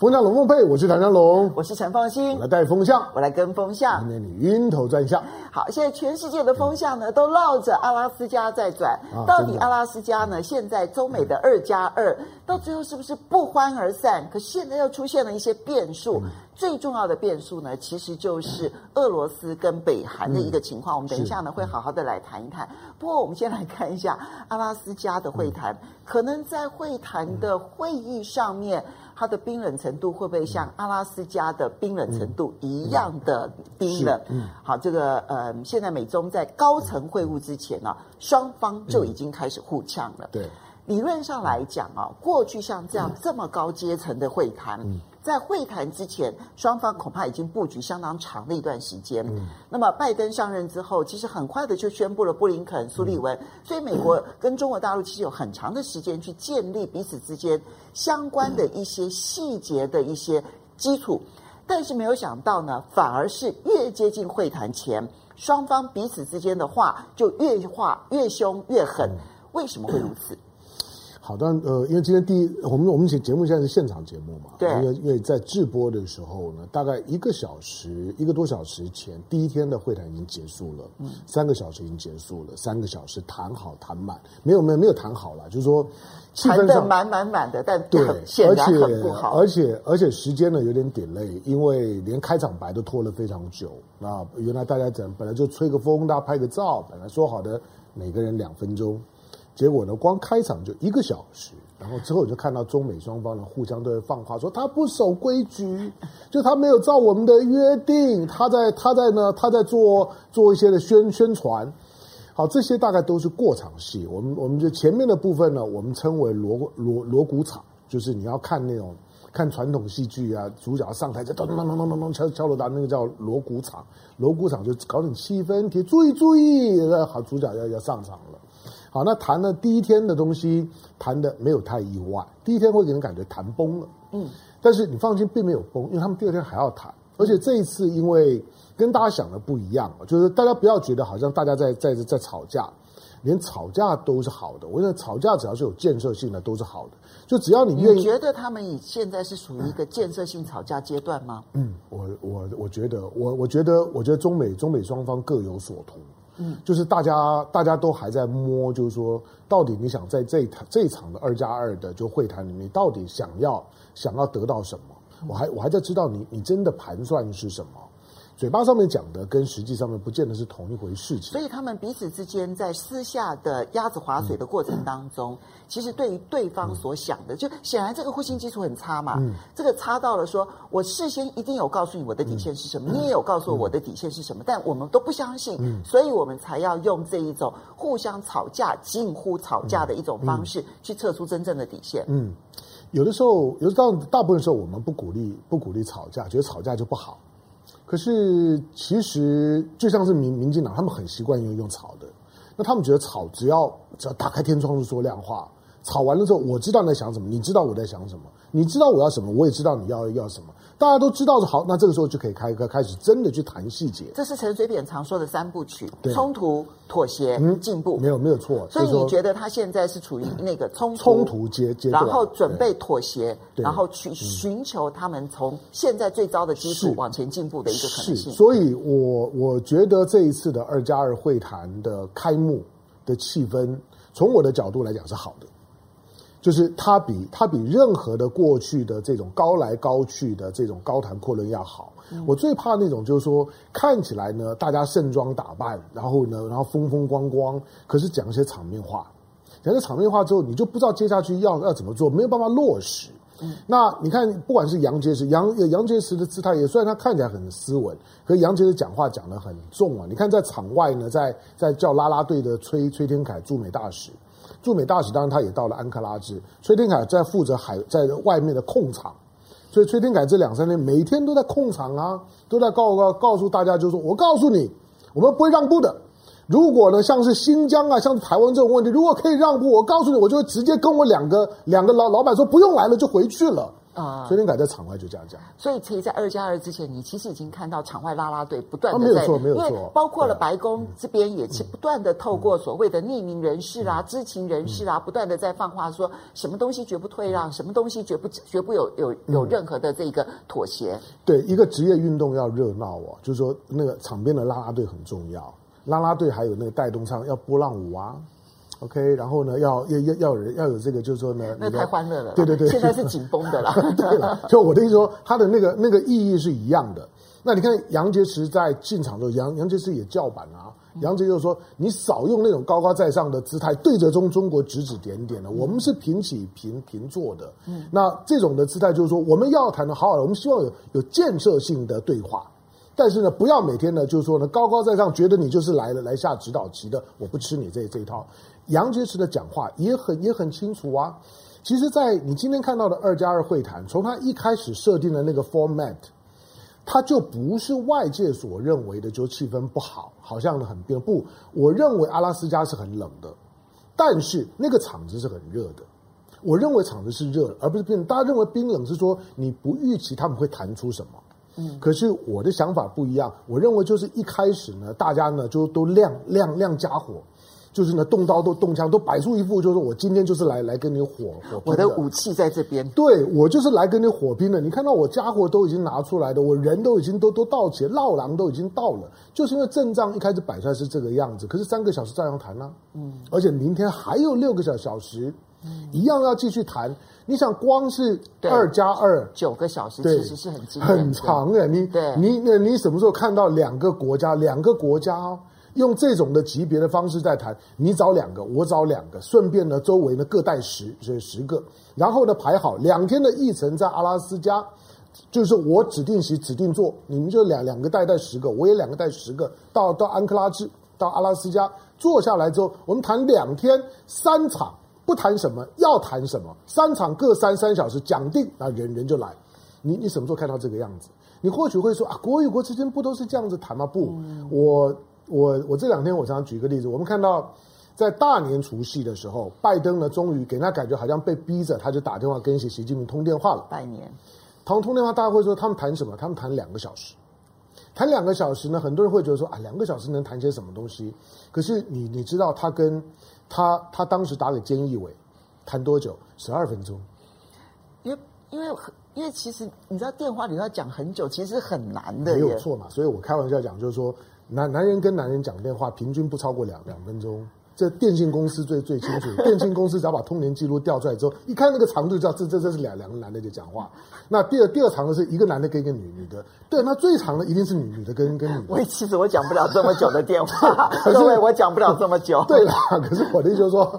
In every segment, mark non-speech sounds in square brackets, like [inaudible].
风向龙凤配，我是唐湘龙，我是陈凤馨，我来带风向，我来跟风向，今天你晕头转向。好，现在全世界的风向呢，都绕着阿拉斯加在转。啊、到底阿拉斯加呢？现在中美的二加二，到最后是不是不欢而散？可现在又出现了一些变数。嗯、最重要的变数呢，其实就是俄罗斯跟北韩的一个情况。嗯、我们等一下呢，会好好的来谈一谈。不过，我们先来看一下阿拉斯加的会谈，嗯、可能在会谈的会议上面。它的冰冷程度会不会像阿拉斯加的冰冷程度一样的冰冷？嗯，好，这个呃，现在美中在高层会晤之前呢，双方就已经开始互呛了。对，理论上来讲啊，过去像这样这么高阶层的会谈。在会谈之前，双方恐怕已经布局相当长的一段时间。嗯，那么拜登上任之后，其实很快的就宣布了布林肯、苏利文，嗯、所以美国跟中国大陆其实有很长的时间去建立彼此之间相关的一些细节的一些基础。但是没有想到呢，反而是越接近会谈前，双方彼此之间的话就越话越凶越狠。为什么会如此？好但，呃，因为今天第一，我们我们节节目现在是现场节目嘛，对，因为因为在直播的时候呢，大概一个小时一个多小时前，第一天的会谈已经结束了，嗯，三个小时已经结束了，三个小时谈好谈满，没有没有没有谈好了，就是说气氛上满满满的，但对，显然很不好，而且而且而且时间呢有点 delay，因为连开场白都拖了非常久，那原来大家讲本来就吹个风，大家拍个照，本来说好的每个人两分钟。结果呢，光开场就一个小时，然后之后就看到中美双方呢互相都在放话，说他不守规矩，就他没有照我们的约定，他在他在呢他在做做一些的宣宣传，好，这些大概都是过场戏。我们我们就前面的部分呢，我们称为锣锣锣鼓场，就是你要看那种看传统戏剧啊，主角上台就咚咚咚咚咚咚敲敲锣打，那个叫锣鼓场。锣鼓场就搞点气氛，提注意注意，好，主角要要上场了。好，那谈了第一天的东西，谈的没有太意外。第一天会给人感觉谈崩了，嗯，但是你放心，并没有崩，因为他们第二天还要谈。而且这一次，因为跟大家想的不一样，就是大家不要觉得好像大家在在在吵架，连吵架都是好的。我觉得吵架只要是有建设性的都是好的，就只要你愿意。你觉得他们以现在是属于一个建设性吵架阶段吗？嗯，我我我觉得，我我觉得，我觉得中美中美双方各有所图。嗯，就是大家大家都还在摸，就是说，到底你想在这场这场的二加二的就会谈里面，到底想要想要得到什么？我还我还在知道你你真的盘算是什么。嘴巴上面讲的跟实际上面不见得是同一回事情，所以他们彼此之间在私下的鸭子划水的过程当中，嗯、其实对于对方所想的，嗯、就显然这个互信基础很差嘛。嗯、这个差到了说，我事先一定有告诉你我的底线是什么，嗯、你也有告诉我我的底线是什么，嗯、但我们都不相信，嗯、所以我们才要用这一种互相吵架、近乎吵架的一种方式去测出真正的底线。嗯，有的时候，有的时候大部分时候我们不鼓励不鼓励吵架，觉得吵架就不好。可是，其实就像是民民进党，他们很习惯用用吵的。那他们觉得吵，只要只要打开天窗就说亮话。吵完了之后，我知道你在想什么，你知道我在想什么，你知道我要什么，我也知道你要要什么。大家都知道是好，那这个时候就可以开个开始真的去谈细节。这是陈水扁常说的三部曲：冲突、妥协、进步。没有没有错。所以你觉得他现在是处于那个冲突冲突阶阶段，然后准备妥协，然后去寻求他们从现在最糟的基础往前进步的一个可能性。所以我我觉得这一次的二加二会谈的开幕的气氛，从我的角度来讲是好的。就是他比他比任何的过去的这种高来高去的这种高谈阔论要好。嗯、我最怕那种就是说看起来呢，大家盛装打扮，然后呢，然后风风光光，可是讲一些场面话，讲些场面话之后，你就不知道接下去要要怎么做，没有办法落实。嗯、那你看，不管是杨洁篪，杨杨洁篪的姿态，也虽然他看起来很斯文，可是杨洁篪讲话讲得很重啊。你看在场外呢，在在叫啦啦队的崔崔天凯驻美大使。驻美大使当然他也到了安克拉治，崔天凯在负责海在外面的控场，所以崔天凯这两三天每天都在控场啊，都在告告告诉大家，就是我告诉你，我们不会让步的。如果呢，像是新疆啊，像是台湾这种问题，如果可以让步，我告诉你，我就会直接跟我两个两个老老板说不用来了，就回去了。啊，所以你敢在场外就这样讲。所以，其实，在二加二之前，你其实已经看到场外拉拉队不断的在，没有错，没有错，包括了白宫这边也是不断的透过所谓的匿名人士啦、知情人士啊，不断的在放话说，什么东西绝不退让，什么东西绝不绝不有有有任何的这个妥协。对，一个职业运动要热闹哦，就是说那个场边的拉拉队很重要，拉拉队还有那个带动唱要波浪舞啊。OK，然后呢，要要要要有人要有这个，就是说呢，那太欢乐了。对对对，现在是紧绷的了。[laughs] 对了，就我的意思说，他的那个那个意义是一样的。那你看杨洁篪在进场的时候，杨杨洁篪也叫板啊。杨洁就是说，你少用那种高高在上的姿态，对着中中国指指点点的。我们是平起平平坐的。嗯，那这种的姿态就是说，我们要谈的好好的，我们希望有有建设性的对话。但是呢，不要每天呢，就是说呢，高高在上，觉得你就是来了来下指导棋的，我不吃你这这一套。杨洁篪的讲话也很也很清楚啊。其实，在你今天看到的二加二会谈，从他一开始设定的那个 format，他就不是外界所认为的，就气氛不好，好像很冰。不，我认为阿拉斯加是很冷的，但是那个场子是很热的。我认为场子是热，而不是冰冷。大家认为冰冷是说你不预期他们会谈出什么。嗯，可是我的想法不一样，我认为就是一开始呢，大家呢就都亮亮亮家伙，就是呢动刀都动枪，都摆出一副就是我今天就是来来跟你火火。我的武器在这边，对，我就是来跟你火拼的。你看到我家伙都已经拿出来的，我人都已经都都到齐，绕狼都已经到了，就是因为阵仗一开始摆出来是这个样子。可是三个小时照样谈呢，嗯，而且明天还有六个小小时，嗯，一样要继续谈。你想光是二加二九个小时，其实是很很长的。你对你那你什么时候看到两个国家两个国家用这种的级别的方式在谈？你找两个，我找两个，顺便呢周围呢各带十，所以十个，然后呢排好两天的议程在阿拉斯加，就是我指定席指定座，你们就两两个带带十个，我也两个带十个，到到安克拉治到阿拉斯加坐下来之后，我们谈两天三场。不谈什么，要谈什么？三场各三三小时，讲定，那人人就来。你你什么时候看到这个样子？你或许会说啊，国与国之间不都是这样子谈吗？不，我我我这两天我想举个例子，我们看到在大年除夕的时候，拜登呢终于给人家感觉好像被逼着，他就打电话跟习习近平通电话了。拜年，通通电话，大家会说他们谈什么？他们谈两个小时，谈两个小时呢，很多人会觉得说啊，两个小时能谈些什么东西？可是你你知道他跟。他他当时打给菅义伟，谈多久？十二分钟。因为因为因为其实你知道电话里要讲很久，其实很难的。没有错嘛，所以我开玩笑讲，就是说男男人跟男人讲电话，平均不超过两两分钟。这电信公司最最清楚，[laughs] 电信公司只要把通联记录调出来之后，一看那个长度，就知道这这这是两两个男的在讲话。那第二第二长的是一个男的跟一个女女的，对，那最长的一定是女女的跟跟女的。[laughs] 我其实我讲不了这么久的电话，[laughs] 各位我讲不了这么久。对啦，可是我的意思就是说，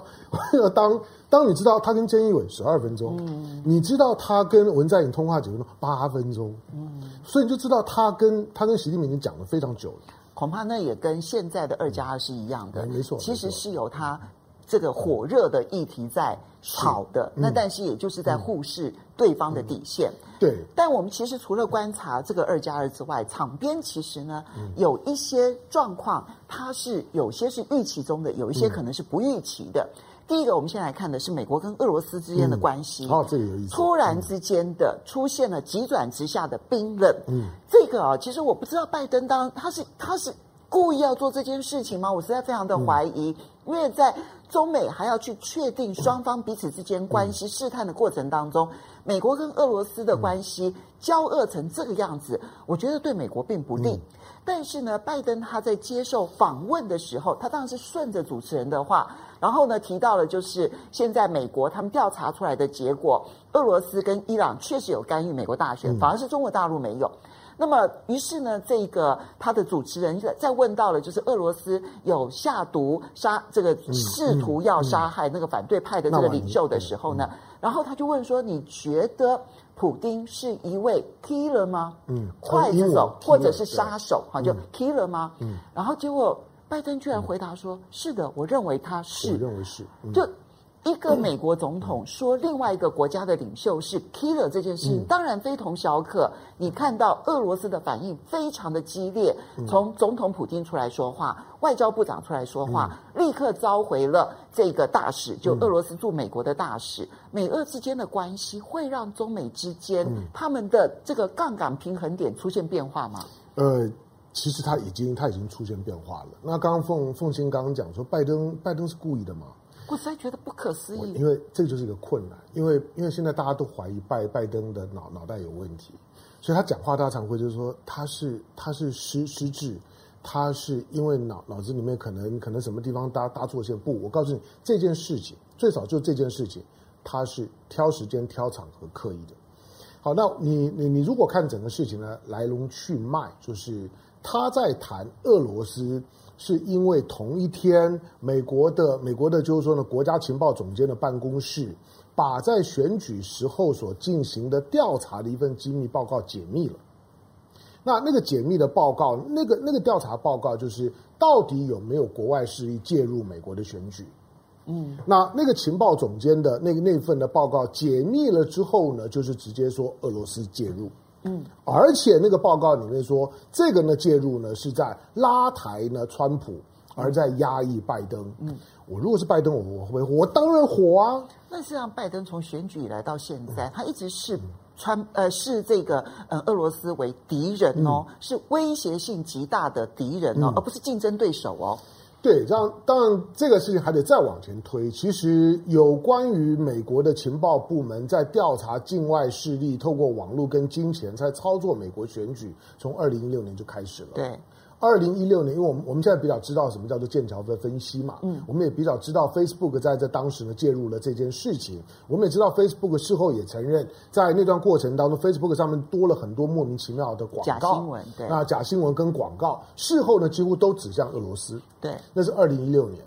当当你知道他跟菅义伟十二分钟，嗯，你知道他跟文在寅通话几分钟？八分钟，嗯，所以你就知道他跟他跟习近平已经讲了非常久了。恐怕那也跟现在的二加二是一样的，没错。其实是有它这个火热的议题在跑的，那但是也就是在忽视对方的底线。对。但我们其实除了观察这个二加二之外，场边其实呢有一些状况，它是有些是预期中的，有一些可能是不预期的。第一个，我们先来看的是美国跟俄罗斯之间的关系。哦，这个有意思。突然之间的出现了急转直下的冰冷。嗯，这个啊，其实我不知道拜登当他是他是故意要做这件事情吗？我实在非常的怀疑，因为在中美还要去确定双方彼此之间关系试探的过程当中，美国跟俄罗斯的关系交恶成这个样子，我觉得对美国并不利。但是呢，拜登他在接受访问的时候，他当然是顺着主持人的话。然后呢，提到了就是现在美国他们调查出来的结果，俄罗斯跟伊朗确实有干预美国大选，反而是中国大陆没有。那么，于是呢，这个他的主持人在问到了，就是俄罗斯有下毒杀这个试图要杀害那个反对派的这个领袖的时候呢，然后他就问说：“你觉得普丁是一位 killer 吗？嗯，刽子手或者是杀手？哈，就 killer 吗？嗯，然后结果。”拜登居然回答说：“是的，我认为他是。”我认为是。就一个美国总统说另外一个国家的领袖是 killer 这件事情，当然非同小可。你看到俄罗斯的反应非常的激烈，从总统普京出来说话，外交部长出来说话，立刻召回了这个大使，就俄罗斯驻美国的大使。美俄之间的关系会让中美之间他们的这个杠杆平衡点出现变化吗？呃，其实他已经他已经出现变化了。那刚刚凤凤馨刚刚讲说，拜登拜登是故意的吗？我实在觉得不可思议，因为这就是一个困难，因为因为现在大家都怀疑拜拜登的脑脑袋有问题，所以他讲话大常会就是说他是他是失失智，他是因为脑脑子里面可能可能什么地方搭搭错线。不，我告诉你这件事情最少就这件事情，他是挑时间挑场合刻意的。好，那你你你如果看整个事情的来龙去脉，就是他在谈俄罗斯。是因为同一天，美国的美国的，就是说呢，国家情报总监的办公室把在选举时候所进行的调查的一份机密报告解密了。那那个解密的报告，那个那个调查报告，就是到底有没有国外势力介入美国的选举？嗯，那那个情报总监的那个那份的报告解密了之后呢，就是直接说俄罗斯介入。嗯，而且那个报告里面说，这个呢介入呢是在拉抬呢川普，而在压抑拜登。嗯，我如果是拜登，我我会我当然火啊。那实际上，拜登从选举以来到现在，他一直是川呃是这个呃俄罗斯为敌人哦，嗯、是威胁性极大的敌人哦，嗯、而不是竞争对手哦。对，让当然这个事情还得再往前推。其实有关于美国的情报部门在调查境外势力，透过网络跟金钱在操作美国选举，从二零一六年就开始了。对。二零一六年，因为我们我们现在比较知道什么叫做剑桥的分析嘛，嗯，我们也比较知道 Facebook 在这当时呢介入了这件事情，我们也知道 Facebook 事后也承认，在那段过程当中，Facebook 上面多了很多莫名其妙的广告，假新闻，对，那假新闻跟广告，事后呢几乎都指向俄罗斯，对，那是二零一六年，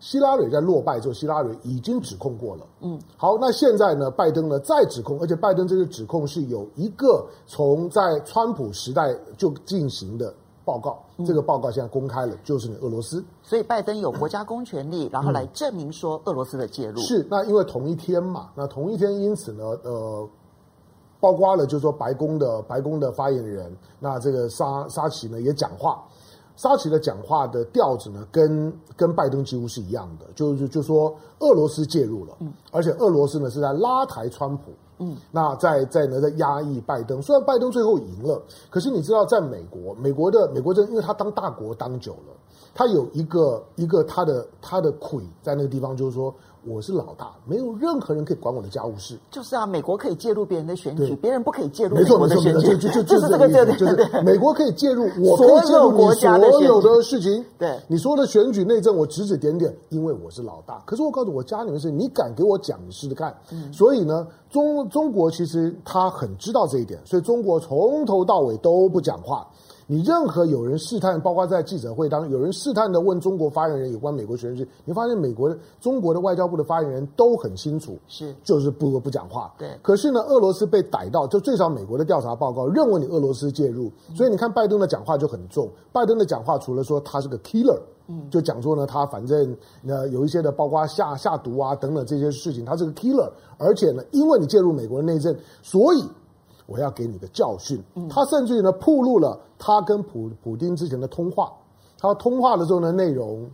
希拉蕊在落败之后，希拉蕊已经指控过了，嗯，好，那现在呢，拜登呢再指控，而且拜登这个指控是有一个从在川普时代就进行的。报告，这个报告现在公开了，就是你俄罗斯，所以拜登有国家公权力，然后来证明说俄罗斯的介入。是，那因为同一天嘛，那同一天，因此呢，呃，包括了就是说白宫的白宫的发言人，那这个沙沙奇呢也讲话，沙奇的讲话的调子呢跟跟拜登几乎是一样的，就是就说俄罗斯介入了，嗯，而且俄罗斯呢是在拉抬川普。嗯，那在在呢，在压抑拜登。虽然拜登最后赢了，可是你知道，在美国，美国的美国政，因为他当大国当久了，他有一个一个他的他的魁在那个地方，就是说。我是老大，没有任何人可以管我的家务事。就是啊，美国可以介入别人的选举，别人不可以介入美国的选举。就就就是这个意思，就是美国可以介入，[laughs] 我可以介入你所有的事情。对，你说的选举内政，我指指点点，因为我是老大。可是我告诉我家里面的事，你敢给我讲，你试试看。嗯，所以呢，中中国其实他很知道这一点，所以中国从头到尾都不讲话。你任何有人试探，包括在记者会当中有人试探的问中国发言人有关美国选举，你发现美国的中国的外交部的发言人都很清楚，是就是不不讲话。对，可是呢，俄罗斯被逮到，就最少美国的调查报告认为你俄罗斯介入，所以你看拜登的讲话就很重。拜登的讲话除了说他是个 killer，嗯，就讲说呢，他反正呃有一些的，包括下下毒啊等等这些事情，他是个 killer，而且呢，因为你介入美国的内政，所以。我要给你的教训。他甚至于呢，曝露了他跟普普丁之前的通话。他通话的时候呢，内容，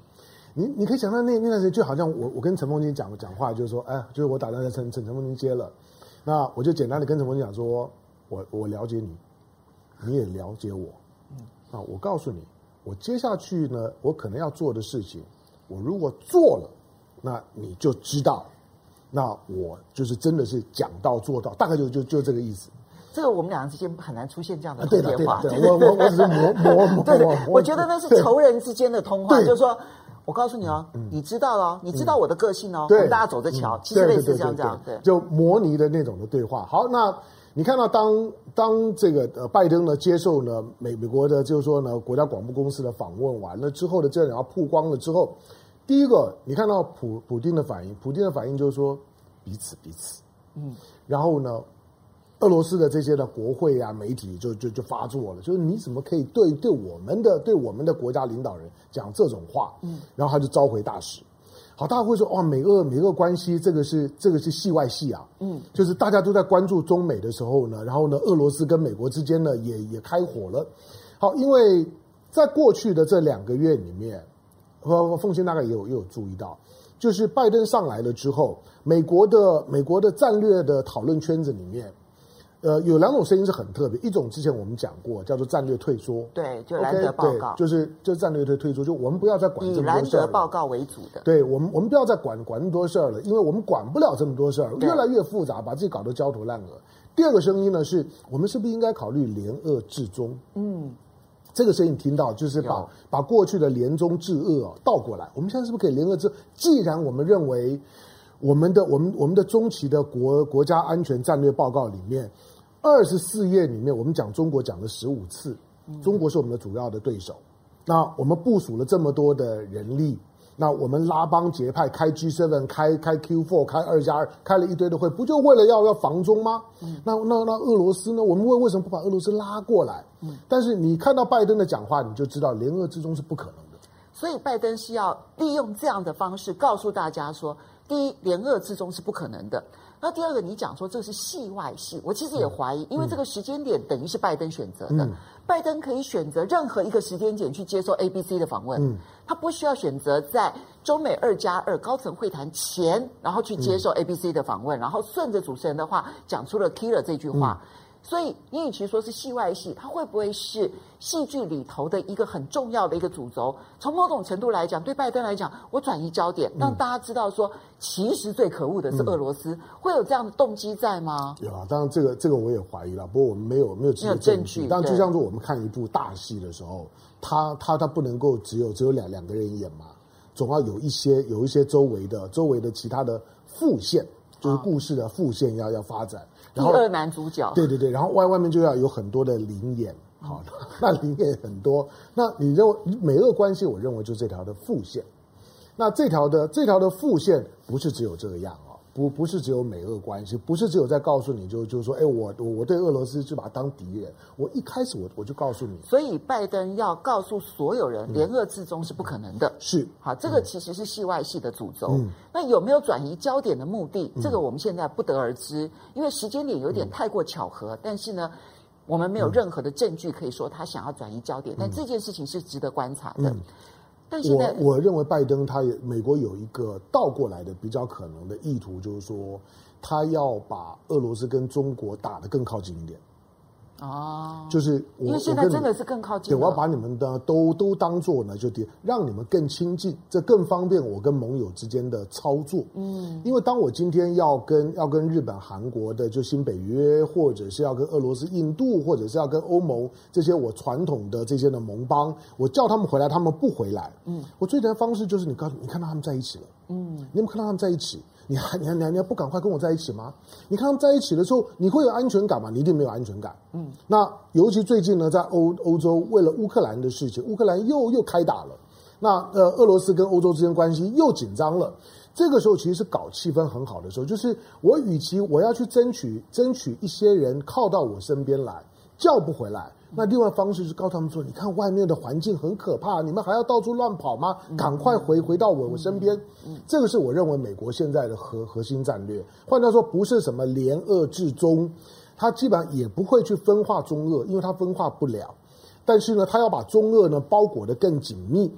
你你可以想到那那段时间，就好像我我跟陈凤金讲讲话，就是说，哎，就是我打算在陈陈陈凤金接了，那我就简单的跟陈凤金讲说，我我了解你，你也了解我，啊，我告诉你，我接下去呢，我可能要做的事情，我如果做了，那你就知道，那我就是真的是讲到做到，大概就就就这个意思。这个我们两个之间很难出现这样的通电话。对，我我我只是模模模。对对，我觉得那是仇人之间的通话，就是说，我告诉你哦，你知道了，你知道我的个性哦，我们大家走着瞧，其实类似这样这样，对，就模拟的那种的对话。好，那你看到当当这个呃拜登呢接受呢美美国的就是说呢国家广播公司的访问完了之后的这样要曝光了之后，第一个你看到普普丁的反应，普丁的反应就是说彼此彼此，嗯，然后呢。俄罗斯的这些的国会啊、媒体就就就发作了，就是你怎么可以对对我们的对我们的国家领导人讲这种话？嗯，然后他就召回大使。好，大家会说哇，美俄美俄关系这个是这个是戏外戏啊，嗯，就是大家都在关注中美的时候呢，然后呢，俄罗斯跟美国之间呢也也开火了。好，因为在过去的这两个月里面，和凤仙大概也有也有注意到，就是拜登上来了之后，美国的美国的战略的讨论圈子里面。呃，有两种声音是很特别，一种之前我们讲过，叫做战略退缩，对，就兰德报告，okay, 对就是就战略退退缩，就我们不要再管这么多事儿，以兰德报告为主的，对我们，我们不要再管管那么多事儿了，因为我们管不了这么多事儿，越来越复杂，把自己搞得焦头烂额。第二个声音呢，是我们是不是应该考虑联俄制中？嗯，这个声音听到就是把把过去的联中制俄倒过来，我们现在是不是可以联俄制？既然我们认为我们的我们我们的中期的国国家安全战略报告里面。二十四页里面，我们讲中国讲了十五次，中国是我们的主要的对手。那我们部署了这么多的人力，那我们拉帮结派，开 G7，开开 Q4，开二加二，开了一堆的会，不就为了要要防中吗？那那那俄罗斯呢？我们为为什么不把俄罗斯拉过来？但是你看到拜登的讲话，你就知道联俄之中是不可能的。所以拜登是要利用这样的方式告诉大家说：第一，联俄之中是不可能的。那第二个，你讲说这是戏外戏，我其实也怀疑，因为这个时间点等于是拜登选择的，嗯、拜登可以选择任何一个时间点去接受 ABC 的访问，嗯、他不需要选择在中美二加二高层会谈前，然后去接受 ABC 的访问，嗯、然后顺着主持人的话讲出了 killer 这句话。嗯所以，你与其说是戏外戏，它会不会是戏剧里头的一个很重要的一个主轴？从某种程度来讲，对拜登来讲，我转移焦点，让大家知道说，其实最可恶的是俄罗斯，嗯、会有这样的动机在吗？有啊，当然这个这个我也怀疑了。不过我们没有没有没有证据。但就像说我们看一部大戏的时候，他他他不能够只有只有两两个人演嘛，总要有一些有一些周围的周围的其他的副线，就是故事的副线要要发展。然后第二男主角，对对对，然后外外面就要有很多的灵眼，好，[laughs] 那灵眼很多。那你认为美俄关系？我认为就是这条的副线。那这条的这条的副线不是只有这个样啊。不不是只有美俄关系，不是只有在告诉你就就是说，哎，我我我对俄罗斯就把它当敌人。我一开始我我就告诉你，所以拜登要告诉所有人，联俄制中是不可能的。是，好，这个其实是戏外戏的主轴。嗯，那有没有转移焦点的目的？这个我们现在不得而知，因为时间点有点太过巧合。但是呢，我们没有任何的证据可以说他想要转移焦点。但这件事情是值得观察的。我我认为拜登他也美国有一个倒过来的比较可能的意图，就是说他要把俄罗斯跟中国打得更靠近一点。哦，就是我，因为现在真的是更靠近。对，我要把你们的都都当做呢，就让让你们更亲近，这更方便我跟盟友之间的操作。嗯，因为当我今天要跟要跟日本、韩国的就新北约，或者是要跟俄罗斯、印度，或者是要跟欧盟这些我传统的这些的盟邦，我叫他们回来，他们不回来。嗯，我最简单的方式就是你告诉你看到他们在一起了。嗯，你有没有看到他们在一起？你还 [laughs] 你还你还你还不赶快跟我在一起吗？你看他们在一起的时候，你会有安全感吗？你一定没有安全感。嗯，那尤其最近呢，在欧欧洲为了乌克兰的事情，乌克兰又又开打了。那呃，俄罗斯跟欧洲之间关系又紧张了。这个时候其实是搞气氛很好的时候，就是我与其我要去争取争取一些人靠到我身边来，叫不回来。那另外方式是告诉他们说：“你看外面的环境很可怕，你们还要到处乱跑吗？赶快回回到我我身边。”这个是我认为美国现在的核核心战略。换句话说，不是什么联俄制中，他基本上也不会去分化中俄，因为他分化不了。但是呢，他要把中俄呢包裹得更紧密。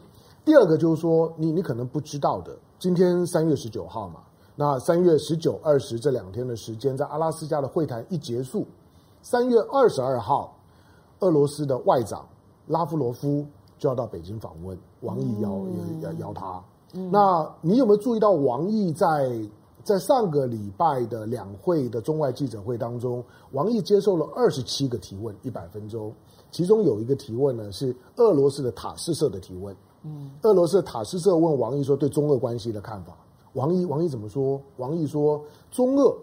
第二个就是说，你你可能不知道的，今天三月十九号嘛，那三月十九、二十这两天的时间，在阿拉斯加的会谈一结束，三月二十二号。俄罗斯的外长拉夫罗夫就要到北京访问，王毅邀邀邀他。嗯、那你有没有注意到王毅在在上个礼拜的两会的中外记者会当中，王毅接受了二十七个提问，一百分钟，其中有一个提问呢是俄罗斯的塔斯社的提问。嗯，俄罗斯的塔斯社问王毅说对中俄关系的看法。王毅王毅怎么说？王毅说中俄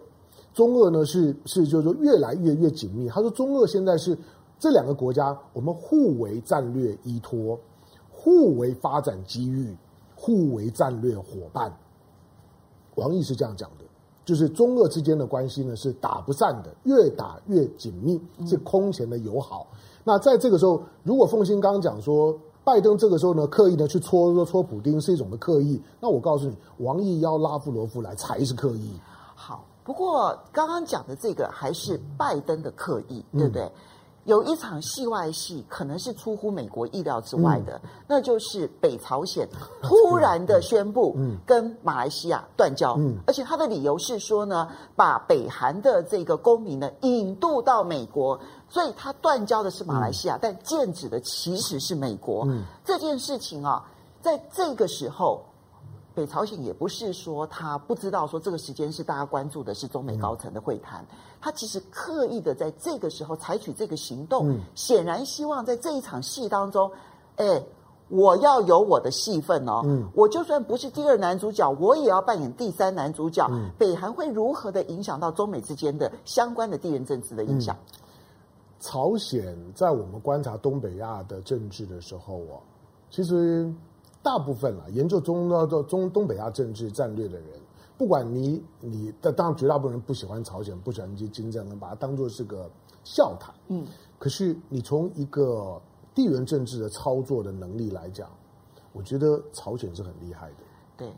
中俄呢是是就是说越来越越紧密。他说中俄现在是。这两个国家，我们互为战略依托，互为发展机遇，互为战略伙伴。王毅是这样讲的，就是中俄之间的关系呢是打不散的，越打越紧密，是空前的友好。嗯、那在这个时候，如果凤新刚刚讲说拜登这个时候呢，刻意呢去戳戳普丁是一种的刻意。那我告诉你，王毅邀拉夫罗夫来才是刻意。好，不过刚刚讲的这个还是拜登的刻意，嗯、对不对？有一场戏外戏，可能是出乎美国意料之外的，嗯、那就是北朝鲜突然的宣布跟马来西亚断交，嗯、而且他的理由是说呢，把北韩的这个公民呢引渡到美国，所以他断交的是马来西亚，嗯、但剑指的其实是美国。嗯、这件事情啊，在这个时候。北朝鲜也不是说他不知道说这个时间是大家关注的是中美高层的会谈，他其实刻意的在这个时候采取这个行动，显然希望在这一场戏当中，哎，我要有我的戏份哦，我就算不是第二男主角，我也要扮演第三男主角。北韩会如何的影响到中美之间的相关的地缘政治的影响？朝鲜在我们观察东北亚的政治的时候啊，其实。大部分啊，研究中的中东北亚政治战略的人，不管你你的，当然绝大部分人不喜欢朝鲜，不喜欢金金正恩，把它当做是个笑谈。嗯，可是你从一个地缘政治的操作的能力来讲，我觉得朝鲜是很厉害的。对，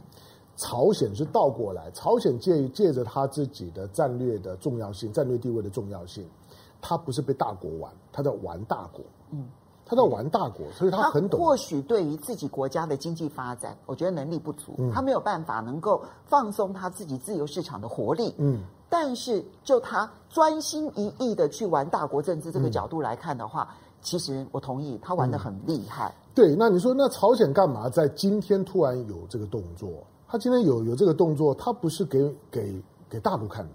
朝鲜是倒过来，朝鲜借借着他自己的战略的重要性、战略地位的重要性，他不是被大国玩，他在玩大国。嗯。他在玩大国，所以他很懂。或许对于自己国家的经济发展，我觉得能力不足，他没有办法能够放松他自己自由市场的活力。嗯，但是就他专心一意的去玩大国政治这个角度来看的话，其实我同意他玩得很厉害。对，那你说那朝鲜干嘛在今天突然有这个动作？他今天有有这个动作，他不是给给给大陆看的，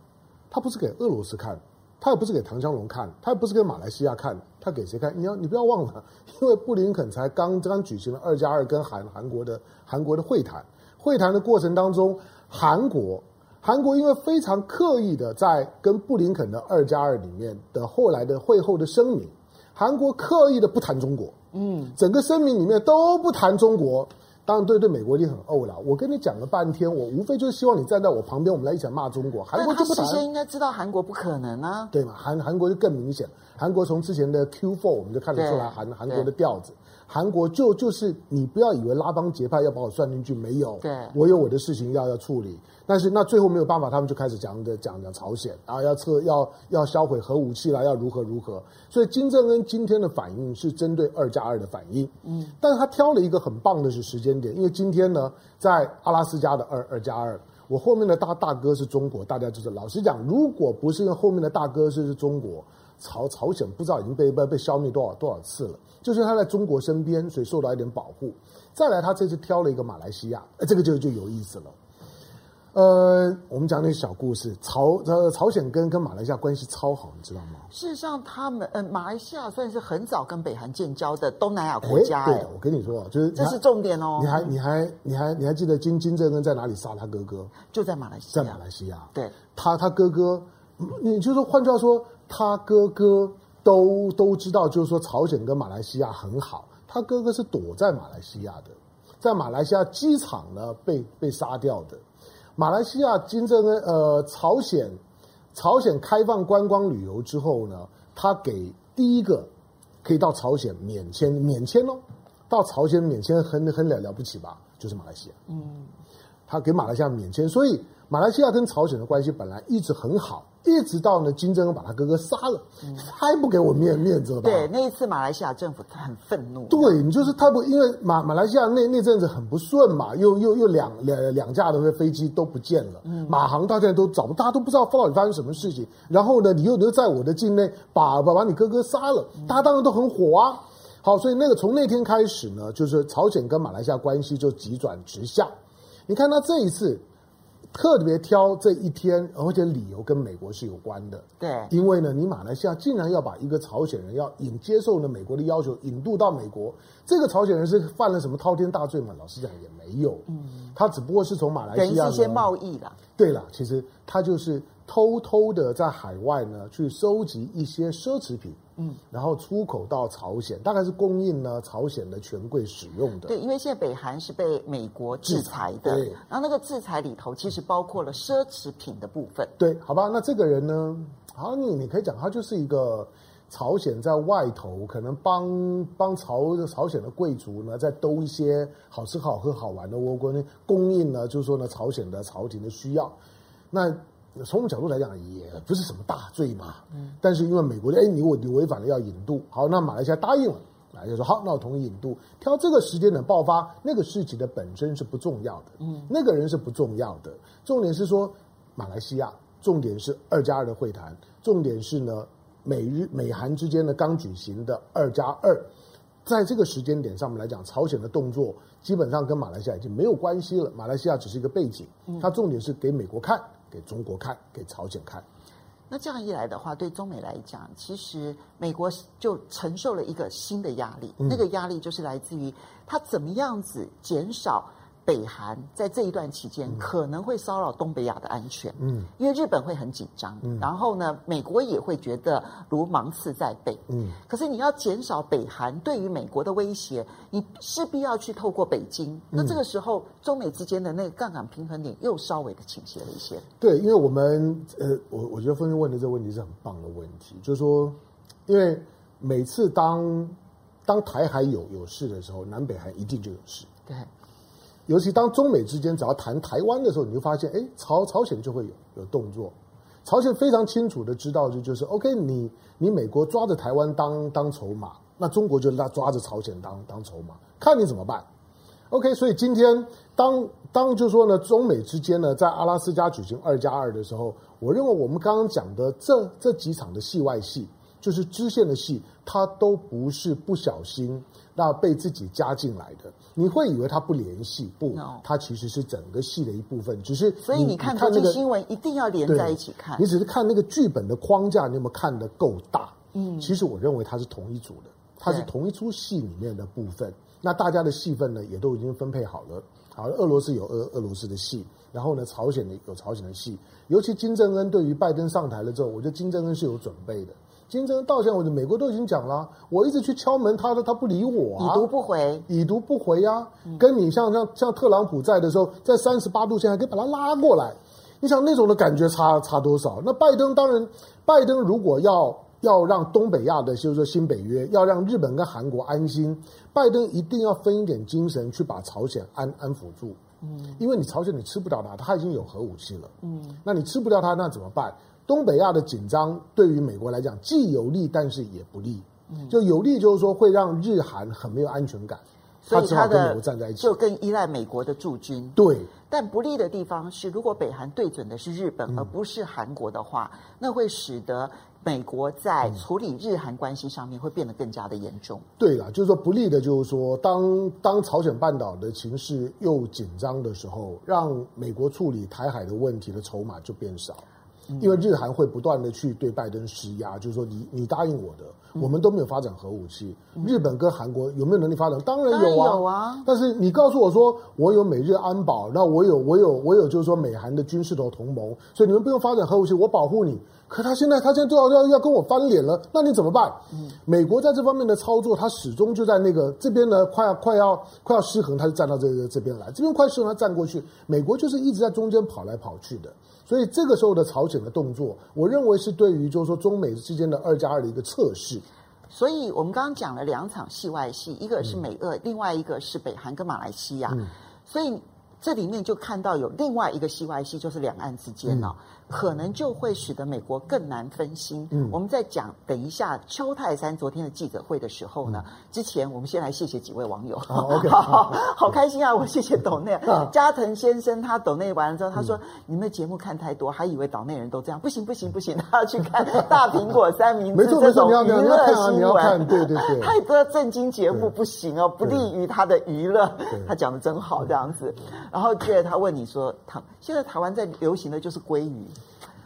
他不是给俄罗斯看。他也不是给唐湘龙看，他也不是给马来西亚看，他给谁看？你要你不要忘了，[laughs] 因为布林肯才刚刚举行了二加二跟韩韩国的韩国的会谈，会谈的过程当中，韩国韩国因为非常刻意的在跟布林肯的二加二里面的后来的会后的声明，韩国刻意的不谈中国，嗯，整个声明里面都不谈中国。当然，对对，美国你很怄了。我跟你讲了半天，我无非就是希望你站在我旁边，我们来一起骂中国。韩国就不谈。他事先应该知道韩国不可能啊，对嘛？韩韩国就更明显。韩国从之前的 Q4 我们就看得出来，韩韩国的调子。韩国就就是你不要以为拉帮结派要把我算进去，没有。对，我有我的事情要要处理。但是那最后没有办法，他们就开始讲的讲讲朝鲜，啊要撤要要销毁核武器啦，要如何如何。所以金正恩今天的反应是针对二加二的反应。嗯，但是他挑了一个很棒的是时间点，因为今天呢，在阿拉斯加的二二加二，我后面的大大哥是中国，大家就是老实讲，如果不是因为后面的大哥是是中国。朝朝鲜不知道已经被被被消灭多少多少次了，就是他在中国身边，所以受到一点保护。再来，他这次挑了一个马来西亚，哎，这个就就有意思了。呃，我们讲点小故事，朝呃朝鲜跟跟马来西亚关系超好，你知道吗？事实上，他们呃马来西亚算是很早跟北韩建交的东南亚国家。对的，我跟你说，就是这是重点哦。你还你还你还你还记得金金正恩在哪里杀他哥哥？就在马来西亚。在马来西亚。对，他他哥哥，你就是换句话说。他哥哥都都知道，就是说朝鲜跟马来西亚很好。他哥哥是躲在马来西亚的，在马来西亚机场呢被被杀掉的。马来西亚金正恩呃朝鲜朝鲜开放观光旅游之后呢，他给第一个可以到朝鲜免签免签哦，到朝鲜免签很很了了不起吧？就是马来西亚，嗯，他给马来西亚免签，所以马来西亚跟朝鲜的关系本来一直很好。一直到呢，金正恩把他哥哥杀了，还不给我面面子了吧？对，那一次马来西亚政府很愤怒。对，你就是他不，因为马马来西亚那那阵子很不顺嘛，又又又两两两架的飞机都不见了，嗯、马航到现在都找不，大家都不知道到底发生什么事情。然后呢，你又留在我的境内，把把把你哥哥杀了，大家当然都很火啊。好，所以那个从那天开始呢，就是朝鲜跟马来西亚关系就急转直下。你看他这一次。特别挑这一天，而且理由跟美国是有关的。对，因为呢，你马来西亚竟然要把一个朝鲜人要引接受呢美国的要求引渡到美国，这个朝鲜人是犯了什么滔天大罪吗？老实讲也没有，嗯，他只不过是从马来西亚一些贸易啦。对了，其实他就是。偷偷的在海外呢，去收集一些奢侈品，嗯，然后出口到朝鲜，大概是供应呢朝鲜的权贵使用的。对，因为现在北韩是被美国制裁的，对，然后那个制裁里头其实包括了奢侈品的部分。对，好吧，那这个人呢，好，你你可以讲他就是一个朝鲜在外头可能帮帮朝朝鲜的贵族呢，在兜一些好吃好喝好玩的窝锅，供应呢，就是说呢，朝鲜的朝廷的需要。那从我们角度来讲，也不是什么大罪嘛。嗯。但是因为美国的，哎，你我你违反了要引渡，好，那马来西亚答应了，马来西亚说好，那我同意引渡。挑这个时间点爆发，那个事情的本身是不重要的。嗯。那个人是不重要的，重点是说马来西亚，重点是二加二的会谈，重点是呢，美日美韩之间的刚举行的二加二，在这个时间点上面来讲，朝鲜的动作。基本上跟马来西亚已经没有关系了，马来西亚只是一个背景，它重点是给美国看、给中国看、给朝鲜看。那这样一来的话，对中美来讲，其实美国就承受了一个新的压力，那个压力就是来自于它怎么样子减少。北韩在这一段期间可能会骚扰东北亚的安全，嗯，因为日本会很紧张，嗯，然后呢，美国也会觉得如芒刺在背，嗯，可是你要减少北韩对于美国的威胁，你势必要去透过北京，那这个时候中美之间的那个杠杆平衡点又稍微的倾斜了一些。对，因为我们呃，我我觉得峰问的这个问题是很棒的问题，就是说，因为每次当当台海有有事的时候，南北韩一定就有事，对。尤其当中美之间只要谈台湾的时候，你就发现，哎，朝朝鲜就会有有动作。朝鲜非常清楚的知道，就就是，OK，你你美国抓着台湾当当筹码，那中国就拉抓着朝鲜当当筹码，看你怎么办。OK，所以今天当当就说呢，中美之间呢，在阿拉斯加举行二加二的时候，我认为我们刚刚讲的这这几场的戏外戏，就是支线的戏，它都不是不小心。那被自己加进来的，你会以为它不联系，不，它其实是整个戏的一部分。只是所以你看国际新闻一定要连在一起看。你只是看那个剧本的框架，你有没有看得够大？嗯，其实我认为它是同一组的，它是同一出戏里面的部分。那大家的戏份呢，也都已经分配好了。好，俄罗斯有俄俄罗斯的戏，然后呢，朝鲜的有朝鲜的戏。尤其金正恩对于拜登上台了之后，我觉得金正恩是有准备的。金正恩到现在为止，美国都已经讲了，我一直去敲门，他的他不理我，啊，已读不回，已读不回呀，啊。跟你像像像特朗普在的时候，在三十八度线还可以把他拉过来，你想那种的感觉差差多少？那拜登当然，拜登如果要要让东北亚的，就是说新北约，要让日本跟韩国安心，拜登一定要分一点精神去把朝鲜安安抚住。嗯，因为你朝鲜你吃不到他，他已经有核武器了。嗯，那你吃不掉他，那怎么办？东北亚的紧张对于美国来讲既有利，但是也不利。就有利就是说会让日韩很没有安全感，所以他跟美国站在一起，就更依赖美国的驻军。对，但不利的地方是，如果北韩对准的是日本而不是韩国的话，那会使得美国在处理日韩关系上面会变得更加的严重。对了，就是说不利的，就是说当当朝鲜半岛的情势又紧张的时候，让美国处理台海的问题的筹码就变少。因为日韩会不断的去对拜登施压，就是说你你答应我的，我们都没有发展核武器。日本跟韩国有没有能力发展？当然有啊，有啊。但是你告诉我说，我有美日安保，那我有我有我有就是说美韩的军事的同盟，所以你们不用发展核武器，我保护你。可他现在他现在就要要要跟我翻脸了，那你怎么办？美国在这方面的操作，他始终就在那个这边呢，快要快要快要失衡，他就站到这个这边来，这边快失衡，他站过去。美国就是一直在中间跑来跑去的。所以这个时候的朝鲜的动作，我认为是对于就是说中美之间的二加二的一个测试。所以我们刚刚讲了两场戏外戏，一个是美俄，嗯、另外一个是北韩跟马来西亚。嗯、所以这里面就看到有另外一个戏外戏，就是两岸之间呢、哦。嗯可能就会使得美国更难分心。嗯，我们在讲等一下邱泰山昨天的记者会的时候呢，之前我们先来谢谢几位网友。好 [laughs] 好，好开心啊！我谢谢斗内 [laughs] 加藤先生，他斗内完了之后，他说你们的节目看太多，还以为岛内人都这样，不行不行不行，[laughs] 他要去看大苹果三明治这种娱乐新闻。对对对，太多正经节目不行哦，不利于他的娱乐。他讲的真好，这样子。然后接着他问你说，台现在台湾在流行的就是鲑鱼。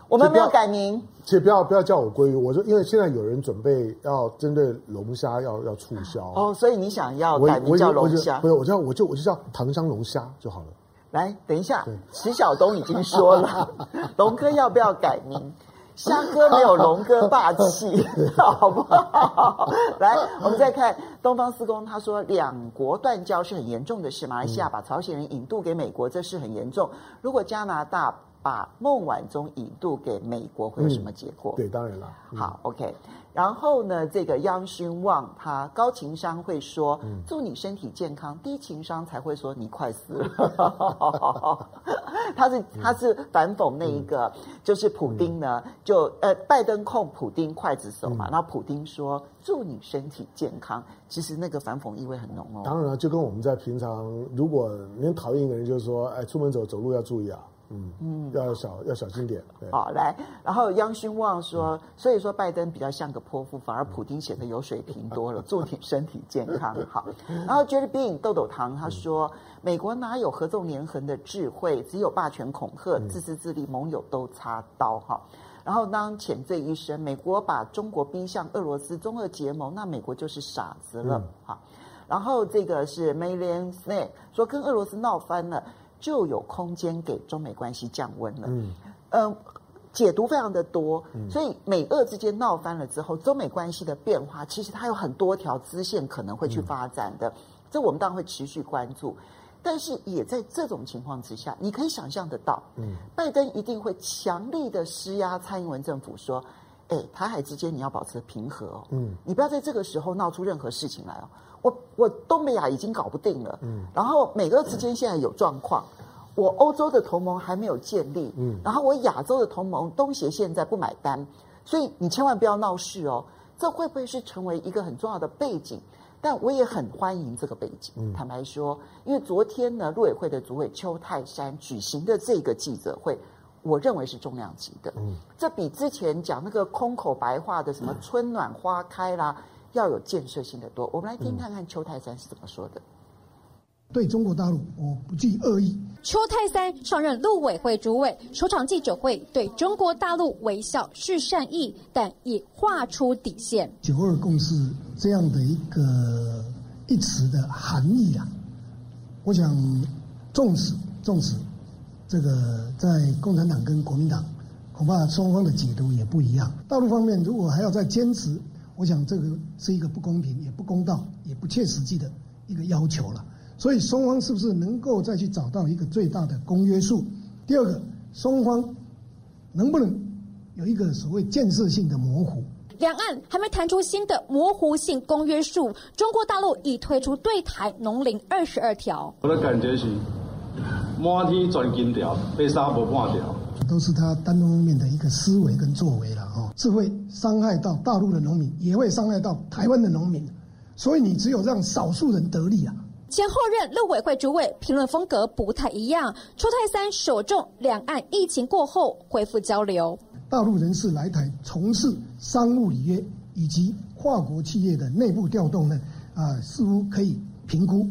我们没有改名，且不要不要叫我鲑鱼，我说因为现在有人准备要针对龙虾要要促销哦，所以你想要改名叫龙虾？不是，我叫我就我就叫唐香龙虾就好了。来，等一下，迟晓东已经说了，[laughs] 龙哥要不要改名？虾哥没有龙哥霸气，好不好？来，我们再看东方四公，他说两国断交是很严重的事，马来西亚把朝鲜人引渡给美国，这事很严重。如果加拿大。把孟晚舟引渡给美国会有什么结果？嗯、对，当然了。嗯、好，OK。然后呢，这个央勋旺他高情商会说，祝你身体健康；低情商才会说你快死了。[laughs] 他是他是反讽那一个，就是普丁呢，就呃拜登控普丁刽子手嘛，然后普丁说祝你身体健康，其实那个反讽意味很浓哦。当然了，就跟我们在平常，如果您讨厌一个人，就是说，哎，出门走走路要注意啊。嗯嗯，要小要小心点。好，来，然后央勋旺说，所以说拜登比较像个泼妇，反而普京显得有水平多了。[laughs] 祝你身体健康，好。然后 Jerry Bean 豆豆糖他说，美国哪有合纵连横的智慧，只有霸权恐吓，自私自利，盟友都插刀哈。然后当浅醉一生，美国把中国逼向俄罗斯中俄结盟，那美国就是傻子了。哈，然后这个是 Maylen Snake 说，跟俄罗斯闹翻了。就有空间给中美关系降温了。嗯，呃，解读非常的多，所以美俄之间闹翻了之后，中美关系的变化，其实它有很多条支线可能会去发展的。这我们当然会持续关注，但是也在这种情况之下，你可以想象得到，嗯，拜登一定会强力的施压蔡英文政府说，哎，台海之间你要保持平和哦，嗯，你不要在这个时候闹出任何事情来哦。我我东北亚已经搞不定了，嗯，然后美俄之间现在有状况，我欧洲的同盟还没有建立，嗯，然后我亚洲的同盟东协现在不买单，所以你千万不要闹事哦。这会不会是成为一个很重要的背景？但我也很欢迎这个背景。嗯，坦白说，因为昨天呢，陆委会的主委邱泰山举行的这个记者会，我认为是重量级的。嗯，这比之前讲那个空口白话的什么春暖花开啦。要有建设性的多，我们来听看看邱泰山是怎么说的。对中国大陆，我不计恶意。邱泰山上任陆委会主委，首场记者会对中国大陆微笑是善意，但已画出底线。九二共识这样的一个一词的含义啊，我想，纵使纵使这个在共产党跟国民党，恐怕双方的解读也不一样。大陆方面如果还要再坚持。我想这个是一个不公平、也不公道、也不切实际的一个要求了。所以双方是不是能够再去找到一个最大的公约数？第二个，双方能不能有一个所谓建设性的模糊？两岸还没谈出新的模糊性公约数，中国大陆已推出对台农林二十二条。我的感觉是满天钻金条，被杀不半条。都是他单方面的一个思维跟作为了哦，是会伤害到大陆的农民，也会伤害到台湾的农民，所以你只有让少数人得利啊。前后任陆委会主委评论风格不太一样，邱泰山首重两岸疫情过后恢复交流。大陆人士来台从事商务履约以及跨国企业的内部调动呢，啊，似乎可以评估，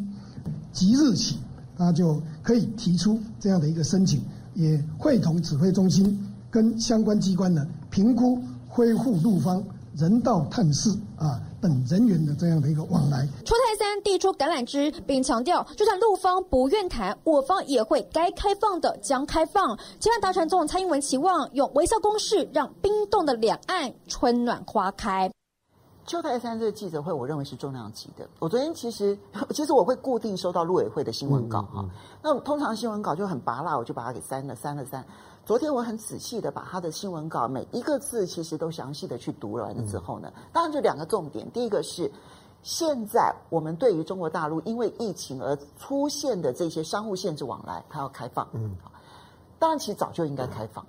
即日起他就可以提出这样的一个申请。也会同指挥中心跟相关机关呢评估恢复陆方人道探视啊等人员的这样的一个往来。邱泰山递出橄榄枝，并强调，就算陆方不愿谈，我方也会该开放的将开放。期盼达成总蔡英文期望，用微笑攻势让冰冻的两岸春暖花开。邱泰山这个记者会，我认为是重量级的。我昨天其实，[laughs] 其实我会固定收到陆委会的新闻稿哈。那通常新闻稿就很拔辣，我就把它给删了，删了删。昨天我很仔细的把他的新闻稿每一个字，其实都详细的去读完了之后呢，当然就两个重点。第一个是，现在我们对于中国大陆因为疫情而出现的这些商务限制往来，它要开放。嗯，当然其实早就应该开放。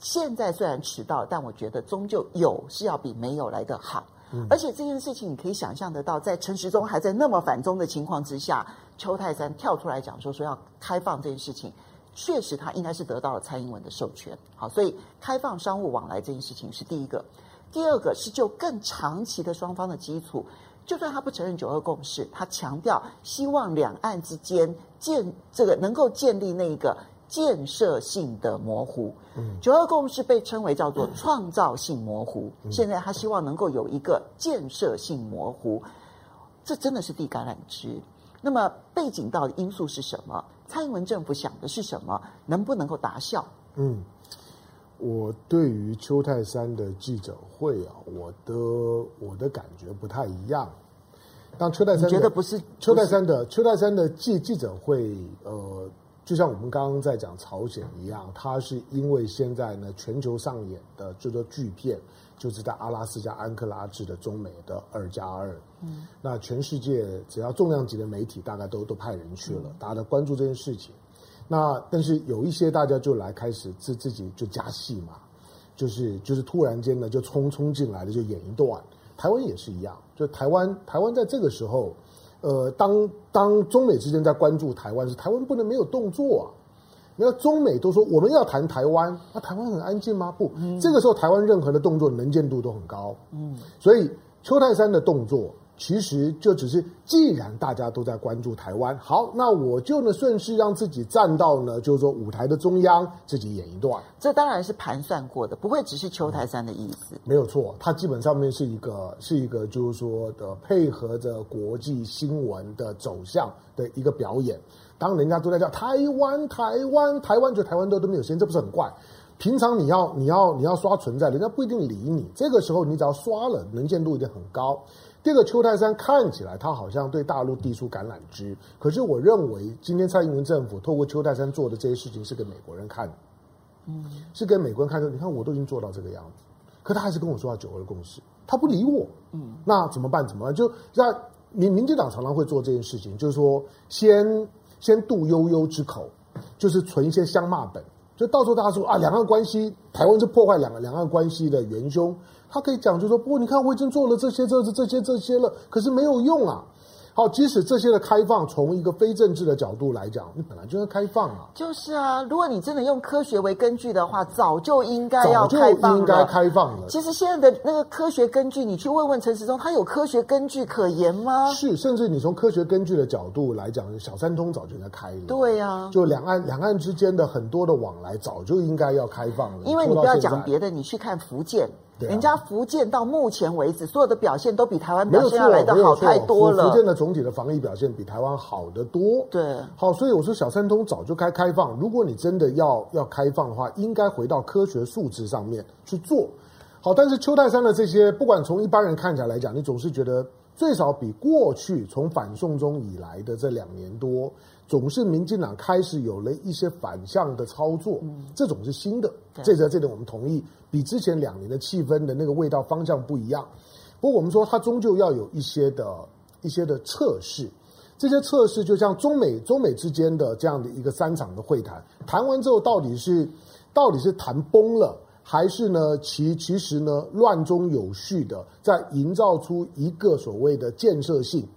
现在虽然迟到，但我觉得终究有是要比没有来的好。嗯、而且这件事情你可以想象得到，在陈时中还在那么反中的情况之下，邱泰山跳出来讲说说要开放这件事情，确实他应该是得到了蔡英文的授权。好，所以开放商务往来这件事情是第一个。第二个是就更长期的双方的基础，就算他不承认九二共识，他强调希望两岸之间建这个能够建立那个。建设性的模糊，九二共识被称为叫做创造性模糊。现在他希望能够有一个建设性模糊，这真的是递橄榄枝。那么背景到底因素是什么？蔡英文政府想的是什么？能不能够达效？嗯，我对于邱泰山的记者会啊，我的我的感觉不太一样。当邱泰山觉得不是邱泰山的邱泰山的记记者会，呃。就像我们刚刚在讲朝鲜一样，它是因为现在呢全球上演的这个巨变，就是在阿拉斯加安克拉治的中美的二加二。嗯，那全世界只要重量级的媒体，大概都都派人去了，嗯、大家都关注这件事情。那但是有一些大家就来开始自自己就加戏嘛，就是就是突然间呢就冲冲进来了，就演一段。台湾也是一样，就台湾台湾在这个时候。呃，当当中美之间在关注台湾时，台湾不能没有动作啊！你要中美都说我们要谈台湾，那、啊、台湾很安静吗？不，嗯、这个时候台湾任何的动作能见度都很高。嗯，所以邱泰山的动作。其实就只是，既然大家都在关注台湾，好，那我就呢顺势让自己站到呢，就是说舞台的中央，自己演一段。这当然是盘算过的，不会只是邱台山的意思。没有错，它基本上面是一个是一个就是说的配合着国际新闻的走向的一个表演。当人家都在叫台湾台湾台湾，就台湾都都没有声音，这不是很怪？平常你要你要你要刷存在，人家不一定理你。这个时候你只要刷了，能见度一定很高。这个邱泰山看起来他好像对大陆递出橄榄枝，可是我认为今天蔡英文政府透过邱泰山做的这些事情是给美国人看的，嗯，是给美国人看的。你看我都已经做到这个样子，可他还是跟我说要九二共识，他不理我，嗯，那怎么办？怎么办？就让民民进党常常会做这件事情，就是说先先渡悠悠之口，就是存一些香骂本，就到时候大家说啊，两岸关系，台湾是破坏两两岸关系的元凶。他可以讲，就说不过，你看我已经做了这些、这这这些、这些了，可是没有用啊。好，即使这些的开放，从一个非政治的角度来讲，你本来就应该开放啊。就是啊，如果你真的用科学为根据的话，早就应该要开放了。早就应该开放了。其实现在的那个科学根据，你去问问陈时中，他有科学根据可言吗？是，甚至你从科学根据的角度来讲，小三通早就应该开了。对呀、啊，就两岸两岸之间的很多的往来，早就应该要开放了。因为你不要讲别的，你去看福建。啊、人家福建到目前为止所有的表现都比台湾表现要来的好太多了。福建的总体的防疫表现比台湾好得多。对，好，所以我说小三通早就该开放。如果你真的要要开放的话，应该回到科学数字上面去做。好，但是邱泰山的这些，不管从一般人看起来来讲，你总是觉得最少比过去从反送中以来的这两年多。总是民进党开始有了一些反向的操作，嗯、这种是新的，这个这点我们同意，比之前两年的气氛的那个味道方向不一样。不过我们说，它终究要有一些的一些的测试，这些测试就像中美中美之间的这样的一个三场的会谈，谈完之后到底是到底是谈崩了，还是呢其其实呢乱中有序的在营造出一个所谓的建设性，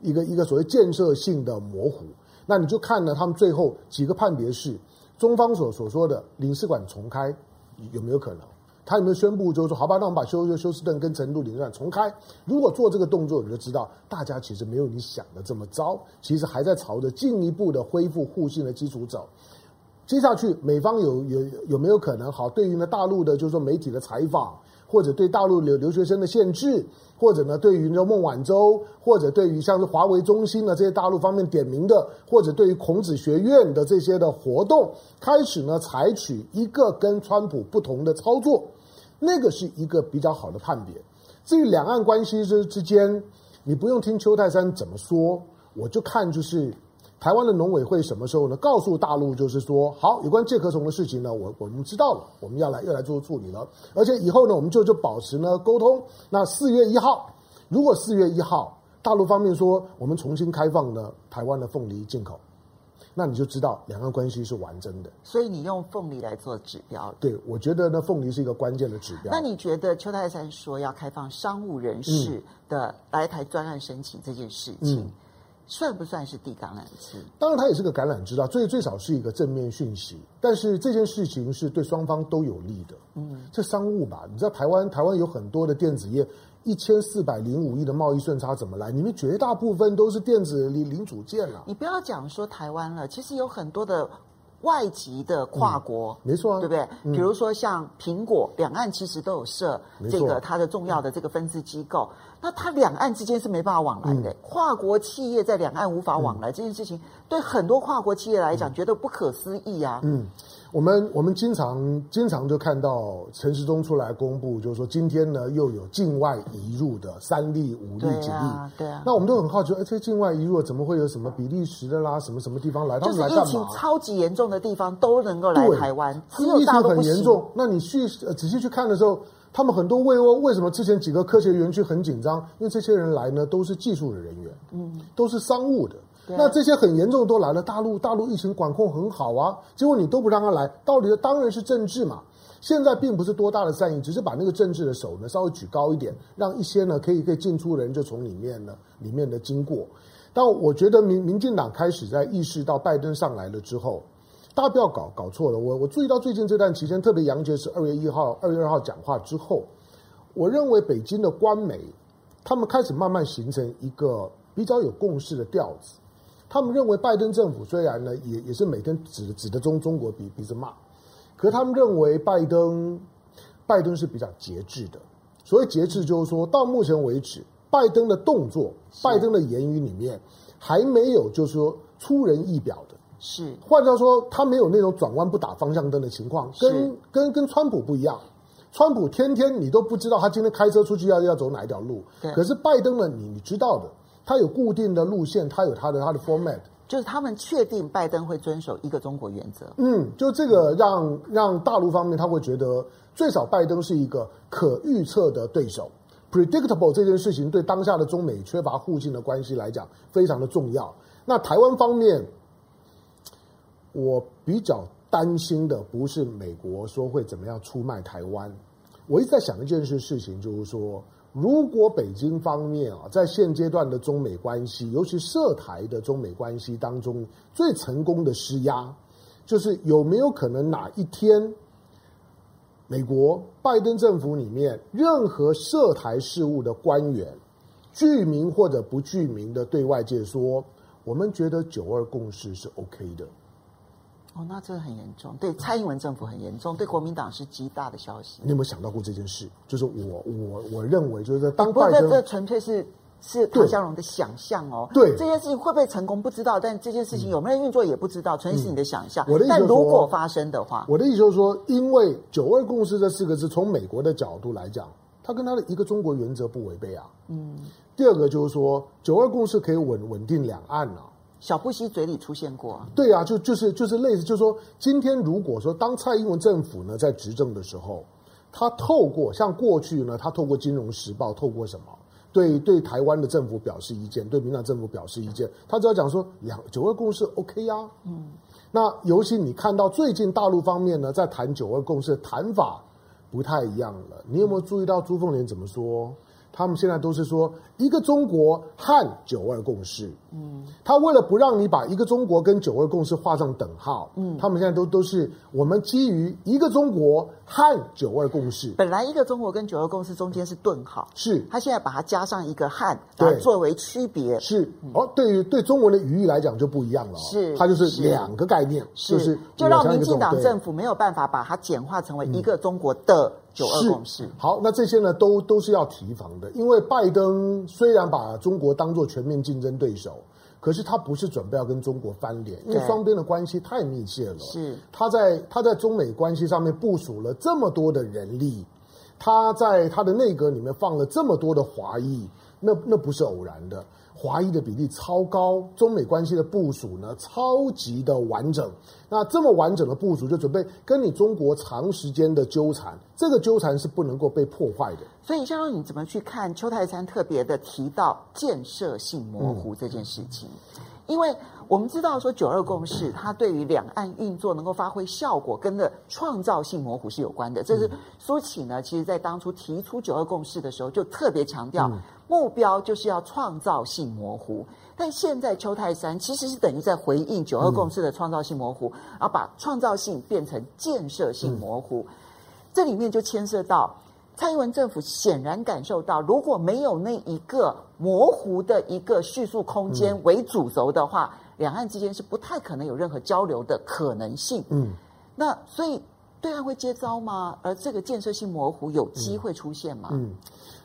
一个一个所谓建设性的模糊。那你就看了他们最后几个判别是中方所所说的领事馆重开有没有可能？他有没有宣布就是说好吧，那我们把休休斯顿跟成都领事馆重开？如果做这个动作，你就知道大家其实没有你想的这么糟，其实还在朝着进一步的恢复互信的基础走。接下去美方有有有没有可能好？对于呢大陆的就是说媒体的采访。或者对大陆留留学生的限制，或者呢，对于那孟晚舟，或者对于像是华为中心的这些大陆方面点名的，或者对于孔子学院的这些的活动，开始呢采取一个跟川普不同的操作，那个是一个比较好的判别。至于两岸关系之之间，你不用听邱泰山怎么说，我就看就是。台湾的农委会什么时候呢？告诉大陆就是说，好，有关介壳虫的事情呢，我我们知道了，我们要来要来做处理了。而且以后呢，我们就就保持呢沟通。那四月一号，如果四月一号大陆方面说我们重新开放呢台湾的凤梨进口，那你就知道两岸关系是完整的。所以你用凤梨来做指标，对，我觉得呢凤梨是一个关键的指标。那你觉得邱泰山说要开放商务人士的来台专案申请这件事情？算不算是地橄榄枝？当然，它也是个橄榄枝啊，最最少是一个正面讯息。但是这件事情是对双方都有利的。嗯，这商务吧，你知道台湾台湾有很多的电子业，一千四百零五亿的贸易顺差怎么来？你们绝大部分都是电子零零组件啊。你不要讲说台湾了，其实有很多的。外籍的跨国，嗯、没错、啊，对不对？嗯、比如说像苹果，两岸其实都有设这个它的重要的这个分支机构，那它两岸之间是没办法往来的。嗯、跨国企业在两岸无法往来、嗯、这件事情，对很多跨国企业来讲，觉得不可思议啊。嗯，我们我们经常经常就看到陈时中出来公布，就是说今天呢又有境外移入的三例、五例、几例，对啊。那我们都很好奇，哎，这境外移入怎么会有什么比利时的啦，什么什么地方来？他们来干嘛？就是疫情超级严重的地方都能够来台湾，只情很严重。那你去仔细去看的时候，他们很多为为什么之前几个科学园区很紧张？因为这些人来呢都是技术的人员，嗯，都是商务的。那这些很严重都来了，大陆大陆疫情管控很好啊，结果你都不让他来，道理的当然是政治嘛。现在并不是多大的善意，只是把那个政治的手呢稍微举高一点，让一些呢可以可以进出的人就从里面呢里面的经过。但我觉得民民进党开始在意识到拜登上来了之后，大家不要搞搞错了。我我注意到最近这段期间，特别杨洁篪二月一号、二月二号讲话之后，我认为北京的官媒他们开始慢慢形成一个比较有共识的调子。他们认为拜登政府虽然呢，也也是每天指指着中中国鼻鼻子骂，可是他们认为拜登拜登是比较节制的。所谓节制，就是说到目前为止，拜登的动作、拜登的言语里面还没有就是说出人意表的。是，换句话说，他没有那种转弯不打方向灯的情况，跟跟跟川普不一样。川普天天你都不知道他今天开车出去要要走哪一条路，可是拜登呢，你你知道的。他有固定的路线，他有他的他的 format，就是他们确定拜登会遵守一个中国原则。嗯，就这个让让大陆方面他会觉得，最少拜登是一个可预测的对手，predictable 这件事情对当下的中美缺乏互信的关系来讲非常的重要。那台湾方面，我比较担心的不是美国说会怎么样出卖台湾，我一直在想一件事事情，就是说。如果北京方面啊，在现阶段的中美关系，尤其涉台的中美关系当中，最成功的施压，就是有没有可能哪一天，美国拜登政府里面任何涉台事务的官员，具名或者不具名的对外界说，我们觉得九二共识是 OK 的。哦，那真的很严重，对蔡英文政府很严重，对国民党是极大的消息。你有没有想到过这件事？就是我我我认为，就是当拜登，不过这纯粹是是唐湘龙的想象哦。对，这件事情会不会成功不知道，但这件事情有没有运作也不知道，纯粹是你的想象。我的意思，但如果发生的话，我的意思就是说，因为“九二共识”这四个字，从美国的角度来讲，它跟它的一个中国原则不违背啊。嗯。第二个就是说，“九二共识”可以稳稳定两岸啊。小布希嘴里出现过，对啊，就就是就是类似，就是说，今天如果说当蔡英文政府呢在执政的时候，他透过像过去呢，他透过《金融时报》，透过什么，对对台湾的政府表示意见，对民进党政府表示意见，他只要讲说两九二共识 OK 呀，嗯，那尤其你看到最近大陆方面呢在谈九二共识的谈法不太一样了，你有没有注意到朱凤莲怎么说？他们现在都是说一个中国和九二共识，嗯，他为了不让你把一个中国跟九二共识画上等号，嗯，他们现在都都是我们基于一个中国和九二共识。本来一个中国跟九二共识中间是顿号，是，他现在把它加上一个汉，对，作为区别。是，哦，对于对中文的语义来讲就不一样了，是，它就是两个概念，是就是就让民进党政府没有办法把它简化成为一个中国的。九二共识，好，那这些呢都都是要提防的，因为拜登虽然把中国当作全面竞争对手，可是他不是准备要跟中国翻脸，因为双边的关系太密切了。是他在他在中美关系上面部署了这么多的人力，他在他的内阁里面放了这么多的华裔，那那不是偶然的。华裔的比例超高，中美关系的部署呢超级的完整。那这么完整的部署，就准备跟你中国长时间的纠缠，这个纠缠是不能够被破坏的。所以，相当你怎么去看邱泰山特别的提到建设性模糊这件事情？因为我们知道说九二共识，它对于两岸运作能够发挥效果，跟的创造性模糊是有关的。这是苏起呢，其实在当初提出九二共识的时候，就特别强调。嗯。目标就是要创造性模糊，但现在邱泰山其实是等于在回应九二共识的创造性模糊，然后把创造性变成建设性模糊，这里面就牵涉到蔡英文政府显然感受到，如果没有那一个模糊的一个叙述空间为主轴的话，两岸之间是不太可能有任何交流的可能性。嗯，那所以对岸会接招吗？而这个建设性模糊有机会出现吗？嗯。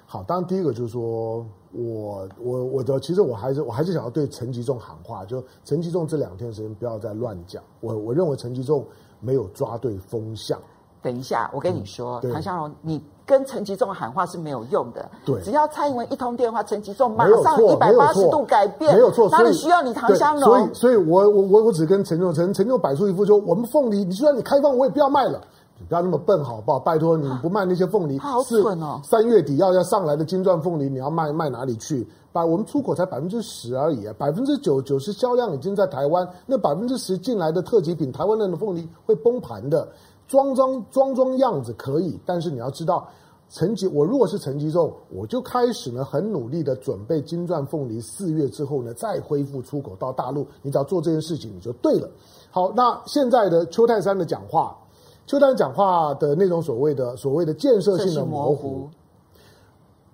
好，当然第一个就是说，我我我的其实我还是我还是想要对陈吉仲喊话，就陈吉仲这两天时间不要再乱讲。我我认为陈吉仲没有抓对风向。等一下，我跟你说，嗯、唐湘龙，你跟陈吉仲喊话是没有用的。对，只要蔡英文一通电话，陈吉仲马上一百八十度改变，没有错，哪里需要你唐湘龙？所以，所以我我我我只跟陈仲陈陈仲摆出一副说我们凤梨，你就算你开放，我也不要卖了。你不要那么笨，好不好？拜托你不卖那些凤梨，好蠢哦！三月底要要上来的金钻凤梨，你要卖卖哪里去？把我们出口才百分之十而已啊，百分之九九十销量已经在台湾，那百分之十进来的特级品，台湾人的凤梨会崩盘的。装装装装样子可以，但是你要知道，陈吉，我如果是陈吉仲，我就开始呢很努力的准备金钻凤梨，四月之后呢再恢复出口到大陆。你只要做这件事情，你就对了。好，那现在的邱泰山的讲话。邱泰山讲话的那种所谓的所谓的建设性的模糊，模糊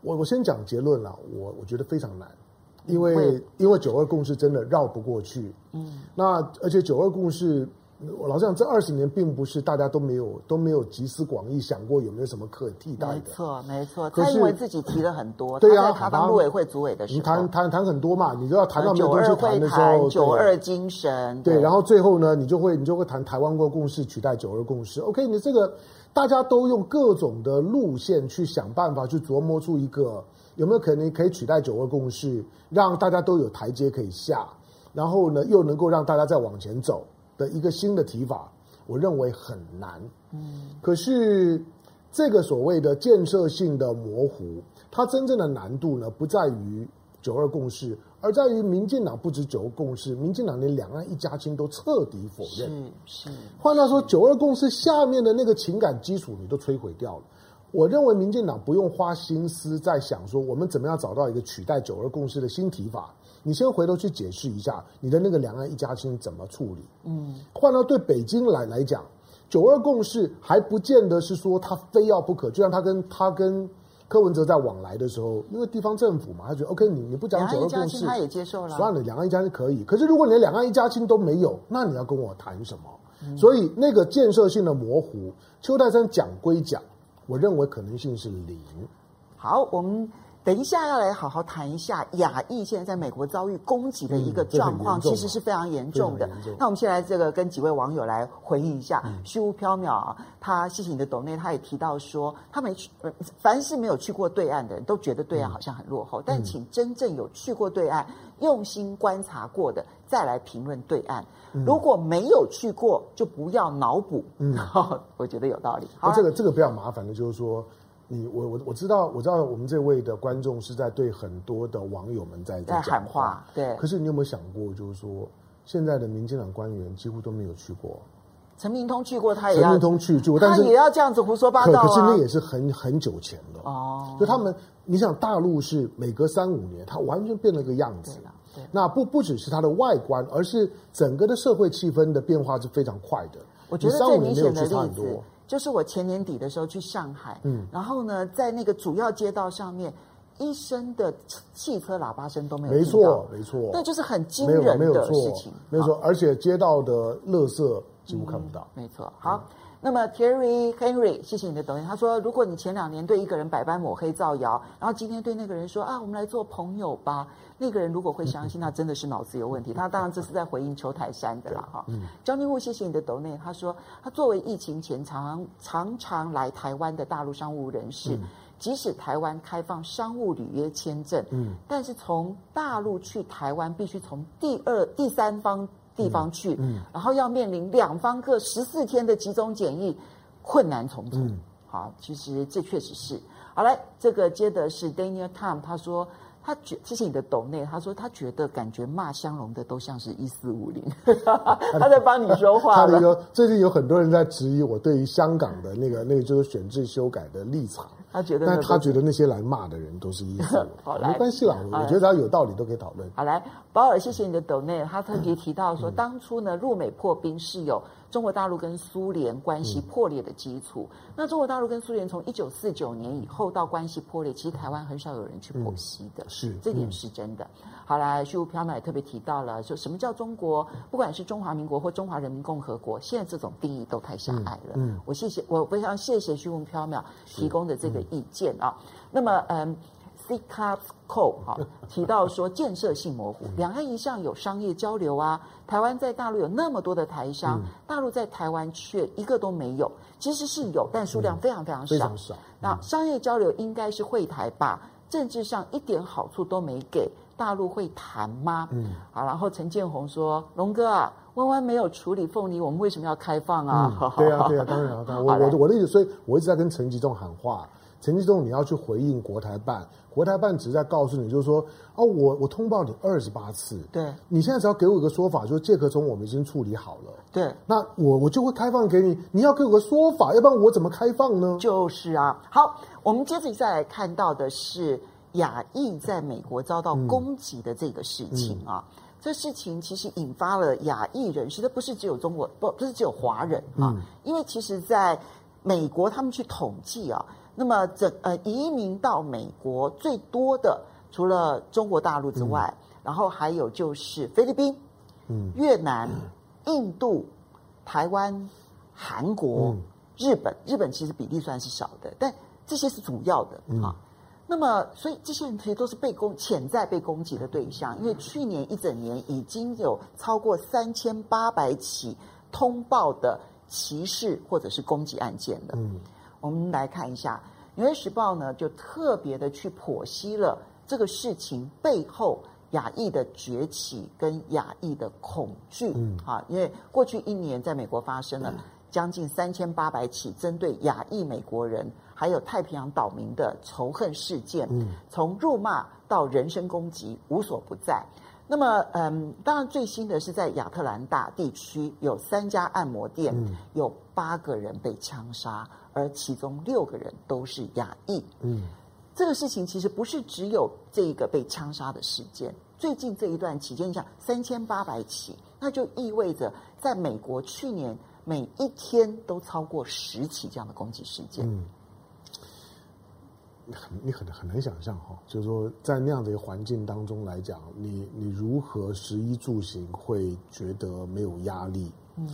我我先讲结论了，我我觉得非常难，因为因为九二共识真的绕不过去，嗯，那而且九二共识。我老实讲，这二十年并不是大家都没有都没有集思广益想过有没有什么可替代的。没错，没错。他因为自己提了很多。对呀、啊，他当陆委会主委的时候，你谈谈谈很多嘛，你都要谈到没有东西谈的时候，九二精神。对，然后最后呢，你就会你就会谈台湾国共识取代九二共识。OK，你这个大家都用各种的路线去想办法去琢磨出一个有没有可能可以取代九二共识，让大家都有台阶可以下，然后呢又能够让大家再往前走的一个新的提法。我认为很难，嗯，可是这个所谓的建设性的模糊，它真正的难度呢，不在于九二共识，而在于民进党不止九二共识，民进党连两岸一家亲都彻底否认。是是，换句话说，九二共识下面的那个情感基础你都摧毁掉了。我认为民进党不用花心思在想说，我们怎么样找到一个取代九二共识的新提法。你先回头去解释一下你的那个两岸一家亲怎么处理？嗯，换到对北京来来讲，九二共识还不见得是说他非要不可。就像他跟他跟柯文哲在往来的时候，因为地方政府嘛，他觉得 OK，你你不讲九二共识，他也接受了。算了，两岸一家亲可以。可是如果你连两岸一家亲都没有，那你要跟我谈什么？嗯，所以那个建设性的模糊，邱泰山讲归讲，我认为可能性是零。好，我们。等一下，要来好好谈一下亚裔现在在美国遭遇攻击的一个状况，其实是非常严重的。那我们现在这个跟几位网友来回应一下。虚无缥缈啊，他谢谢你的抖内，他也提到说，他没去，凡是没有去过对岸的人都觉得对岸好像很落后，但请真正有去过对岸、用心观察过的再来评论对岸。如果没有去过，就不要脑补。嗯，[laughs] 我觉得有道理。好，这个这个比较麻烦的就是说。你我我我知道我知道我们这位的观众是在对很多的网友们在在喊话，对。可是你有没有想过，就是说现在的民进党官员几乎都没有去过。陈明通去过，他也陈明通去过，但是他也要这样子胡说八道啊。可是那也是很很久前的哦。就他们，你想大陆是每隔三五年，它完全变了个样子。对。那不不只是它的外观，而是整个的社会气氛的变化是非常快的。我觉得最明显的例子。就是我前年底的时候去上海，嗯，然后呢，在那个主要街道上面，一声的汽车喇叭声都没有，没错，没错，那就是很惊人的事情，没错，而且街道的垃圾几乎看不到，没错。好，那么 Terry Henry，谢谢你的抖音，他说，如果你前两年对一个人百般抹黑造谣，然后今天对那个人说啊，我们来做朋友吧。那个人如果会相信，他真的是脑子有问题。他当然这是在回应邱台山的啦，哈。张金户，谢谢你的抖内。他说，他作为疫情前常常常来台湾的大陆商务人士，即使台湾开放商务履约签证，嗯，但是从大陆去台湾必须从第二、第三方地方去，嗯，然后要面临两方各十四天的集中检疫，困难重重。好，其实这确实是。好，来，这个接的是 Daniel Tom，他说。他觉，谢谢你的抖内。他说他觉得感觉骂香龙的都像是一四五零，[laughs] 他在帮你说话。他的说最近有很多人在质疑我对于香港的那个那个就是选制修改的立场。他觉得，但他觉得那些来骂的人都是一四五 [laughs] 没关系啦，我觉得只要有道理都可以讨论。好来，保尔，谢谢你的抖内。他特别提到说，当初呢，入美破冰是有。中国大陆跟苏联关系破裂的基础，嗯、那中国大陆跟苏联从一九四九年以后到关系破裂，其实台湾很少有人去剖析的，嗯、是这点是真的。嗯、好啦，虚无缥缈也特别提到了，说什么叫中国？不管是中华民国或中华人民共和国，现在这种定义都太狭隘了。嗯，嗯我谢谢，我非常谢谢虚无缥缈提供的这个意见啊。是那么，嗯。Stikapsko 哈 [laughs] 提到说建设性模糊，两岸一向有商业交流啊，台湾在大陆有那么多的台商，嗯、大陆在台湾却一个都没有，其实是有，但数量非常非常少。嗯、非常少。那商业交流应该是会台吧，政治上一点好处都没给，大陆会谈吗？嗯，好，然后陈建宏说，龙哥啊。弯弯没有处理凤梨，我们为什么要开放啊？嗯、对啊，对啊，当然，当然，我我 [laughs] 我的意思，所以我一直在跟陈吉仲喊话，陈吉仲你要去回应国台办，国台办只是在告诉你，就是说，哦，我我通报你二十八次，对，你现在只要给我一个说法，就是借壳虫我们已经处理好了，对，那我我就会开放给你，你要给我个说法，要不然我怎么开放呢？就是啊，好，我们接着再来看到的是亚裔在美国遭到攻击的这个事情啊。嗯嗯这事情其实引发了亚裔人士，这不是只有中国，不不是只有华人啊，嗯、因为其实在美国他们去统计啊，那么整呃移民到美国最多的，除了中国大陆之外，嗯、然后还有就是菲律宾、嗯、越南、嗯、印度、台湾、韩国、嗯、日本，日本其实比例算是少的，但这些是主要的啊。嗯那么，所以这些人其实都是被攻、潜在被攻击的对象，因为去年一整年已经有超过三千八百起通报的歧视或者是攻击案件了。嗯，我们来看一下《纽约时报》呢，就特别的去剖析了这个事情背后亚裔的崛起跟亚裔的恐惧。嗯，啊，因为过去一年在美国发生了将近三千八百起针对亚裔美国人。还有太平洋岛民的仇恨事件，从辱骂到人身攻击无所不在。那么，嗯，当然最新的是在亚特兰大地区有三家按摩店，有八个人被枪杀，而其中六个人都是亚裔。嗯，这个事情其实不是只有这一个被枪杀的事件。最近这一段期间，你想三千八百起，那就意味着在美国去年每一天都超过十起这样的攻击事件。嗯。你很你很很难想象哈，就是说在那样的一个环境当中来讲，你你如何食衣住行会觉得没有压力？嗯，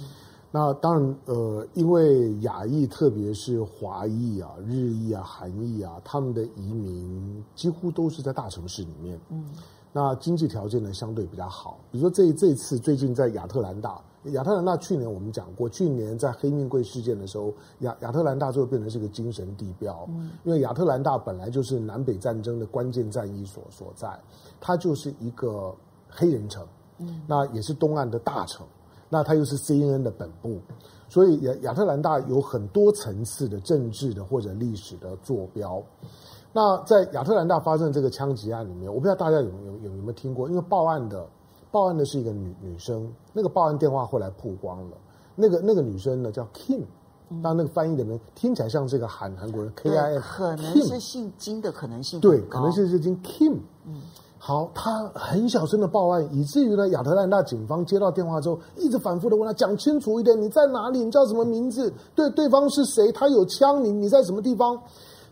那当然呃，因为亚裔特别是华裔啊、日裔啊、韩裔啊，他们的移民几乎都是在大城市里面，嗯，那经济条件呢相对比较好。比如说这这次最近在亚特兰大。亚特兰大去年我们讲过，去年在黑命贵事件的时候，亚亚特兰大最后变成是个精神地标。嗯，因为亚特兰大本来就是南北战争的关键战役所所在，它就是一个黑人城，嗯，那也是东岸的大城，那它又是 CNN 的本部，所以亚亚特兰大有很多层次的政治的或者历史的坐标。那在亚特兰大发生这个枪击案里面，我不知道大家有有有有没有听过，因为报案的。报案的是一个女女生，那个报案电话后来曝光了。那个那个女生呢叫 Kim，当那个翻译的人听起来像这个韩韩国人 K I M，可能是姓金的可能性对，可能是是金 Kim。嗯，好，他很小声的报案，以至于呢亚特兰大警方接到电话之后，一直反复的问他讲清楚一点，你在哪里？你叫什么名字？对，对方是谁？他有枪，你你在什么地方？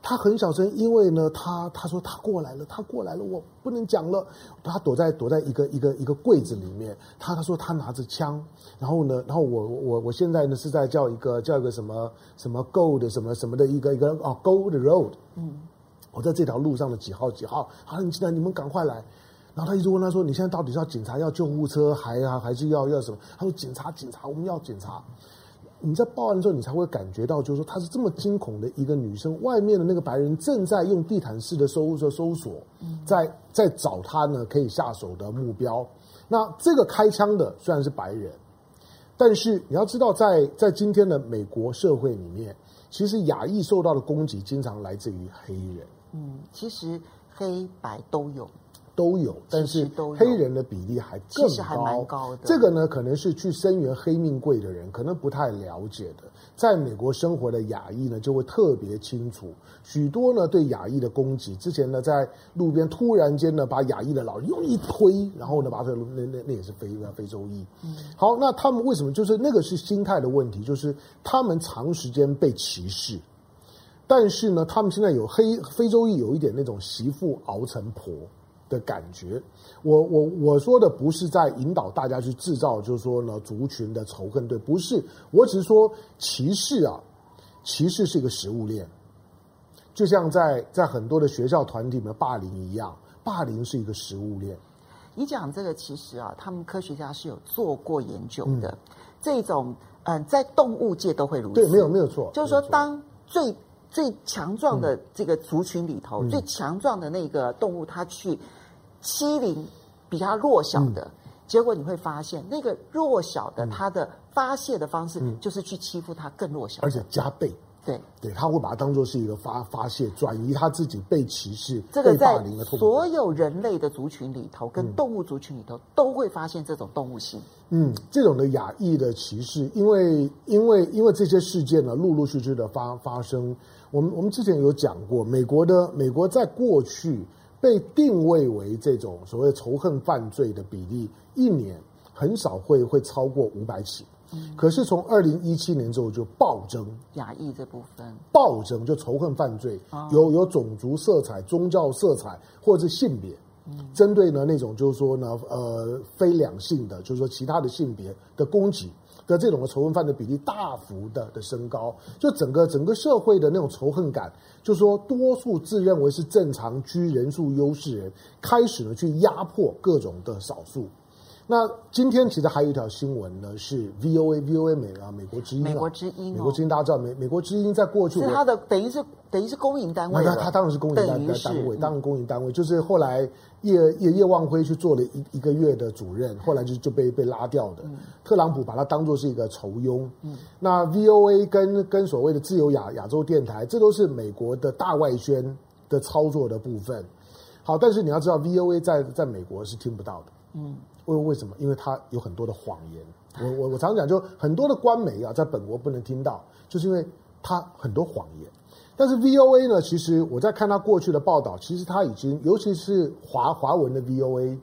他很小声，因为呢，他他说他过来了，他过来了，我不能讲了。他躲在躲在一个一个一个柜子里面。他他说他拿着枪，然后呢，然后我我我现在呢是在叫一个叫一个什么什么 Gold 什么什么的一个一个哦 Gold Road。嗯，我在这条路上的几号几号？好，你进来，你们赶快来。然后他一直问他说：“你现在到底是要警察，要救护车，还啊还是要要什么？”他说：“警察，警察，我们要警察。”你在报案的时候，你才会感觉到，就是说她是这么惊恐的一个女生，外面的那个白人正在用地毯式的搜搜搜索，在在找她呢可以下手的目标。那这个开枪的虽然是白人，但是你要知道在，在在今天的美国社会里面，其实亚裔受到的攻击经常来自于黑人。嗯，其实黑白都有。都有，但是黑人的比例还更高。还蛮高的。这个呢，可能是去声援黑命贵的人可能不太了解的。在美国生活的亚裔呢，就会特别清楚。许多呢对亚裔的攻击，之前呢在路边突然间呢把亚裔的老人用力推，然后呢把他那那那也是非非洲裔。嗯。好，那他们为什么就是那个是心态的问题？就是他们长时间被歧视，但是呢，他们现在有黑非洲裔有一点那种媳妇熬成婆。的感觉，我我我说的不是在引导大家去制造，就是说呢族群的仇恨，对，不是，我只是说歧视啊，歧视是一个食物链，就像在在很多的学校团体里面霸凌一样，霸凌是一个食物链。你讲这个其实啊，他们科学家是有做过研究的。嗯、这种嗯、呃，在动物界都会如此。对，没有没有错。就是说，当最最强壮的这个族群里头，嗯、最强壮的那个动物，它去欺凌比它弱小的，嗯、结果你会发现，那个弱小的它的发泄的方式，就是去欺负它更弱小，而且加倍。对对，他会把它当做是一个发发泄，转移他自己被歧视、这个被霸凌的痛苦。所有人类的族群里头，跟动物族群里头，嗯、都会发现这种动物性。嗯，这种的亚裔的歧视，因为因为因为这些事件呢，陆陆续续的发发生。我们我们之前有讲过，美国的美国在过去被定位为这种所谓仇恨犯罪的比例，一年很少会会超过五百起。可是从二零一七年之后就暴增，亚裔这部分。暴增就仇恨犯罪，哦、有有种族色彩、宗教色彩或者是性别，嗯、针对呢那种就是说呢呃非两性的，就是说其他的性别的攻击的这种的仇恨犯的比例大幅的的升高，就整个整个社会的那种仇恨感，就是说多数自认为是正常居人数优势人，开始呢去压迫各种的少数。那今天其实还有一条新闻呢，是 VOA VOA 美啊美国之音，美国之音，美国之音，大家知道美美国之音在过去是它的等于是等于是公营单位，那它当然是公营单单单位，当然公营单位，就是后来叶叶叶望辉去做了一一个月的主任，后来就就被被拉掉的，特朗普把它当做是一个仇庸。嗯，那 VOA 跟跟所谓的自由亚亚洲电台，这都是美国的大外宣的操作的部分。好，但是你要知道 VOA 在在美国是听不到的。嗯。为为什么？因为他有很多的谎言。我我我常讲，就很多的官媒啊，在本国不能听到，就是因为他很多谎言。但是 VOA 呢，其实我在看他过去的报道，其实他已经，尤其是华华文的 VOA，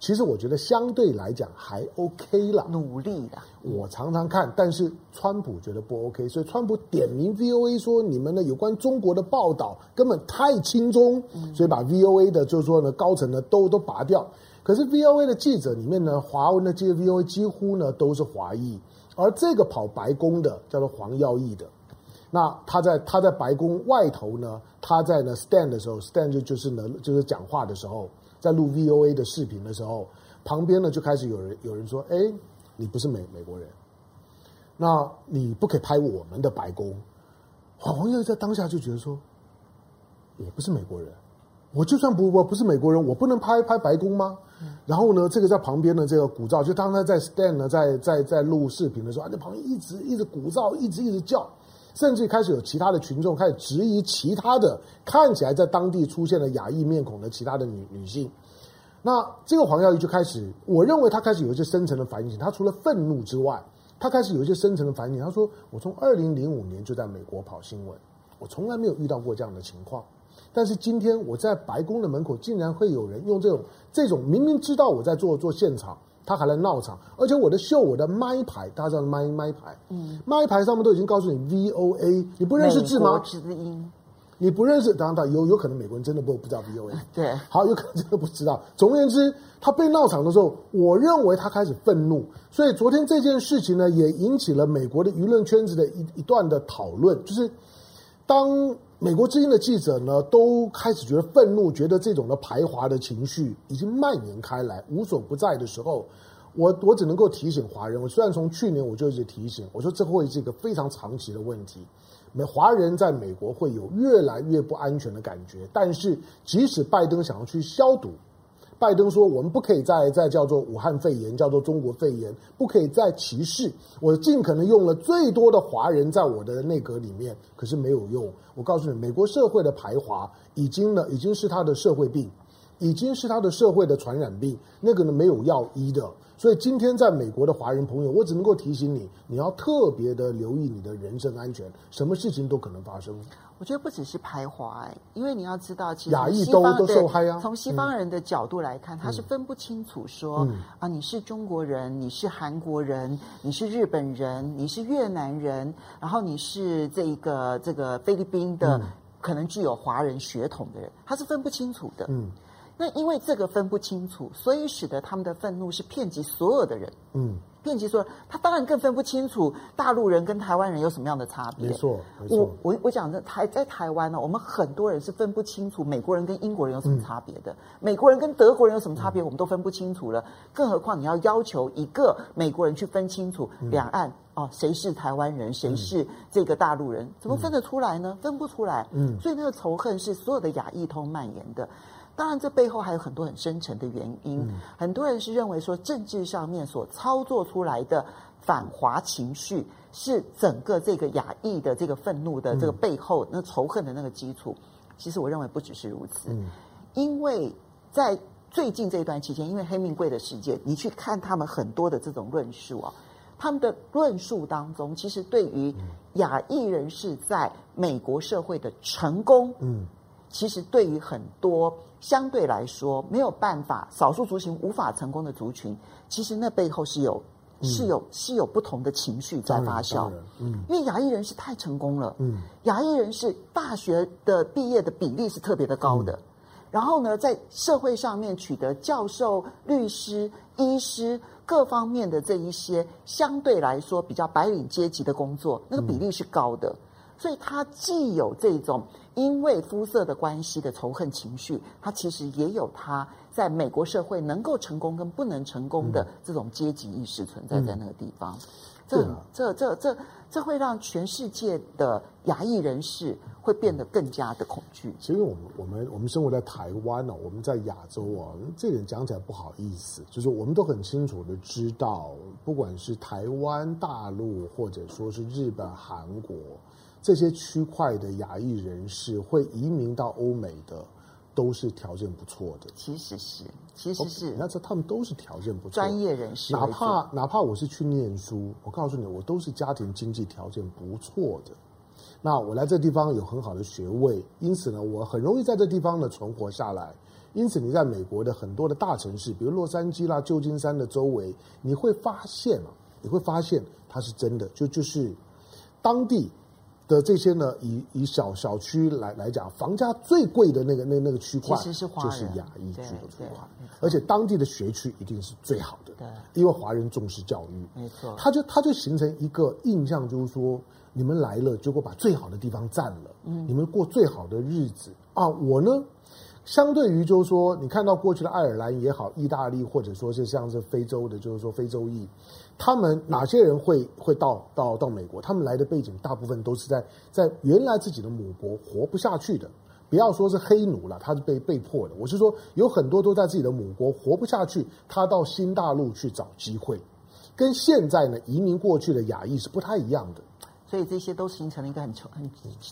其实我觉得相对来讲还 OK 了。努力的。我常常看，但是川普觉得不 OK，所以川普点名 VOA 说，你们呢有关中国的报道根本太轻中，所以把 VOA 的就是说呢高层呢都都拔掉。可是 VOA 的记者里面呢，华文的这些 VOA 几乎呢都是华裔，而这个跑白宫的叫做黄耀义的，那他在他在白宫外头呢，他在呢 stand 的时候，stand 就就是呢就是讲话的时候，在录 VOA 的视频的时候，旁边呢就开始有人有人说，哎，你不是美美国人，那你不可以拍我们的白宫。黄耀义在当下就觉得说，我不是美国人。我就算不我不是美国人，我不能拍拍白宫吗？嗯、然后呢，这个在旁边的这个鼓噪，就当他在 stand 呢，在在在录视频的时候，在旁边一直一直鼓噪，一直一直叫，甚至开始有其他的群众开始质疑其他的看起来在当地出现了亚裔面孔的其他的女女性。那这个黄耀义就开始，我认为他开始有一些深层的反省。他除了愤怒之外，他开始有一些深层的反省。他说：“我从二零零五年就在美国跑新闻，我从来没有遇到过这样的情况。”但是今天我在白宫的门口，竟然会有人用这种这种明明知道我在做做现场，他还来闹场，而且我的秀我的麦牌，大家知道麦麦牌，嗯，麦牌上面都已经告诉你 VOA，你不认识字吗？你不认识，当然有有可能美国人真的不不知道 VOA，对，好，有可能真的不知道。总而言之，他被闹场的时候，我认为他开始愤怒，所以昨天这件事情呢，也引起了美国的舆论圈子的一一段的讨论，就是当。美国之音的记者呢，都开始觉得愤怒，觉得这种的排华的情绪已经蔓延开来，无所不在的时候，我我只能够提醒华人。我虽然从去年我就一直提醒，我说这会是一个非常长期的问题，美华人在美国会有越来越不安全的感觉。但是，即使拜登想要去消毒。拜登说：“我们不可以再再叫做武汉肺炎，叫做中国肺炎，不可以再歧视。我尽可能用了最多的华人在我的内阁里面，可是没有用。我告诉你，美国社会的排华已经呢，已经是他的社会病，已经是他的社会的传染病。那个呢，没有药医的。所以今天在美国的华人朋友，我只能够提醒你，你要特别的留意你的人身安全，什么事情都可能发生。”我觉得不只是排华，哎，因为你要知道，其实西方都都受害啊。从西方人的角度来看，嗯、他是分不清楚说，说、嗯、啊，你是中国人，你是韩国人，你是日本人，你是越南人，然后你是这一个这个菲律宾的，嗯、可能具有华人血统的人，他是分不清楚的。嗯，那因为这个分不清楚，所以使得他们的愤怒是遍及所有的人。嗯。遍及所有，他当然更分不清楚大陆人跟台湾人有什么样的差别。没错，没错。我我我讲的台在台湾呢，我们很多人是分不清楚美国人跟英国人有什么差别的，嗯、美国人跟德国人有什么差别，我们都分不清楚了。更何况你要要求一个美国人去分清楚两岸、嗯、哦，谁是台湾人，谁是这个大陆人，怎么分得出来呢？分不出来。嗯，所以那个仇恨是所有的亚裔通蔓延的。当然，这背后还有很多很深层的原因。嗯、很多人是认为说，政治上面所操作出来的反华情绪，是整个这个亚裔的这个愤怒的这个背后，嗯、那仇恨的那个基础。其实我认为不只是如此，嗯、因为在最近这一段期间，因为黑命贵的事件，你去看他们很多的这种论述啊，他们的论述当中，其实对于亚裔人士在美国社会的成功，嗯。其实，对于很多相对来说没有办法、少数族群无法成功的族群，其实那背后是有、嗯、是有、是有不同的情绪在发酵。嗯，因为亚裔人士太成功了。嗯，亚裔人士大学的毕业的比例是特别的高的。嗯、然后呢，在社会上面取得教授、律师、医师各方面的这一些相对来说比较白领阶级的工作，那个比例是高的。嗯、所以，他既有这种。因为肤色的关系的仇恨情绪，他其实也有他在美国社会能够成功跟不能成功的这种阶级意识存在在那个地方。这、这、这、这、这会让全世界的亚裔人士会变得更加的恐惧。其实我们、我们、我们生活在台湾呢，我们在亚洲啊，这点讲起来不好意思，就是我们都很清楚的知道，不管是台湾、大陆，或者说是日本、韩国。这些区块的亚裔人士会移民到欧美的，都是条件不错的。其实是，其实是，那这他们都是条件不错，专业人士。哪怕哪怕我是去念书，我告诉你，我都是家庭经济条件不错的。那我来这地方有很好的学位，因此呢，我很容易在这地方呢存活下来。因此，你在美国的很多的大城市，比如洛杉矶啦、旧金山的周围，你会发现啊，你会发现它是真的，就就是当地。的这些呢，以以小小区来来讲，房价最贵的那个那那个区块，是就是亚裔居的区块，而且当地的学区一定是最好的，对，因为华人重视教育，没错，他就他就形成一个印象，就是说你们来了，结果把最好的地方占了，嗯，你们过最好的日子啊，我呢。相对于就是说，你看到过去的爱尔兰也好，意大利或者说是像是非洲的，就是说非洲裔，他们哪些人会会到到到美国？他们来的背景大部分都是在在原来自己的母国活不下去的，不要说是黑奴了，他是被被迫的。我是说，有很多都在自己的母国活不下去，他到新大陆去找机会，跟现在呢移民过去的亚裔是不太一样的。所以这些都形成了一个很重很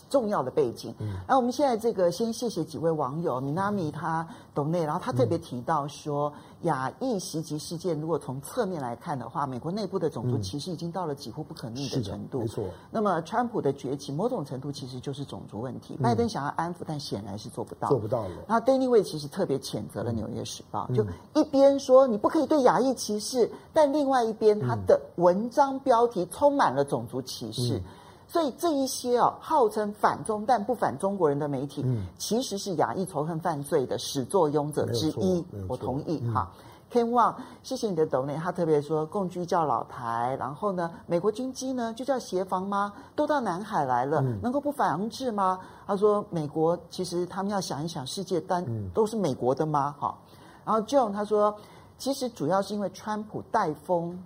重要的背景。嗯，那我们现在这个先谢谢几位网友，米娜米他懂内，然后他特别提到说，亚裔袭击事件如果从侧面来看的话，美国内部的种族歧视已经到了几乎不可逆的程度。没错。那么川普的崛起，某种程度其实就是种族问题。拜登想要安抚，但显然是做不到。做不到了。然后 Danny Way 其实特别谴责了《纽约时报》，就一边说你不可以对亚裔歧视，但另外一边他的文章标题充满了种族歧视。所以这一些啊，号称反中但不反中国人的媒体，嗯、其实是亚裔仇恨犯罪的始作俑者之一。我同意哈。Ken Wang，谢谢你的抖内，他特别说，共居叫老台，然后呢，美国军机呢就叫协防吗？都到南海来了，嗯、能够不防治吗？他说，美国其实他们要想一想，世界单都是美国的吗？哈。然后 John 他说，其实主要是因为川普带风。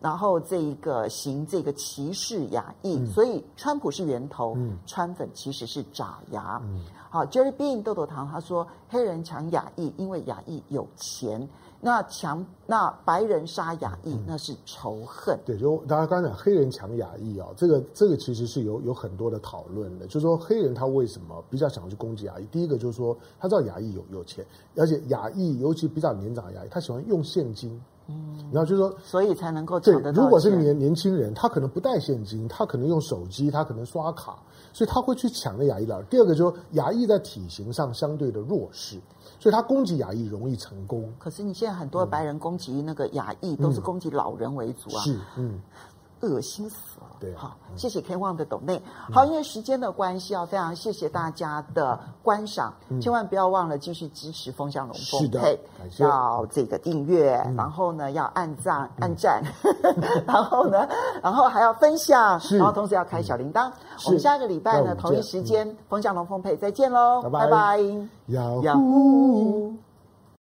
然后这一个行这个歧视亚裔，嗯、所以川普是源头，嗯、川粉其实是爪牙。嗯、好，Jerry Bean 豆豆糖他说黑人抢亚裔，因为亚裔有钱，那抢那白人杀亚裔，嗯、那是仇恨。对，就大家刚才讲黑人抢亚裔啊，这个这个其实是有有很多的讨论的，就是说黑人他为什么比较想要去攻击亚裔？第一个就是说他知道亚裔有有钱，而且亚裔尤其比较年长的亚裔，他喜欢用现金。嗯，然后就是说，所以才能够抢得到。对，如果是年年轻人，他可能不带现金，他可能用手机，他可能刷卡，所以他会去抢那牙医的。第二个就是牙医在体型上相对的弱势，所以他攻击牙医容易成功。可是你现在很多白人攻击那个牙医，嗯、都是攻击老人为主啊。是，嗯。恶心死了。对，好，谢谢 K 旺的抖内。好，因为时间的关系啊，非常谢谢大家的观赏，千万不要忘了继续支持风向龙凤配，要这个订阅，然后呢要按赞按赞，[laughs] 然后呢，然后还要分享，然后同时要开小铃铛。我们下个礼拜呢同一时间风向龙凤配再见喽，拜拜，呀呼。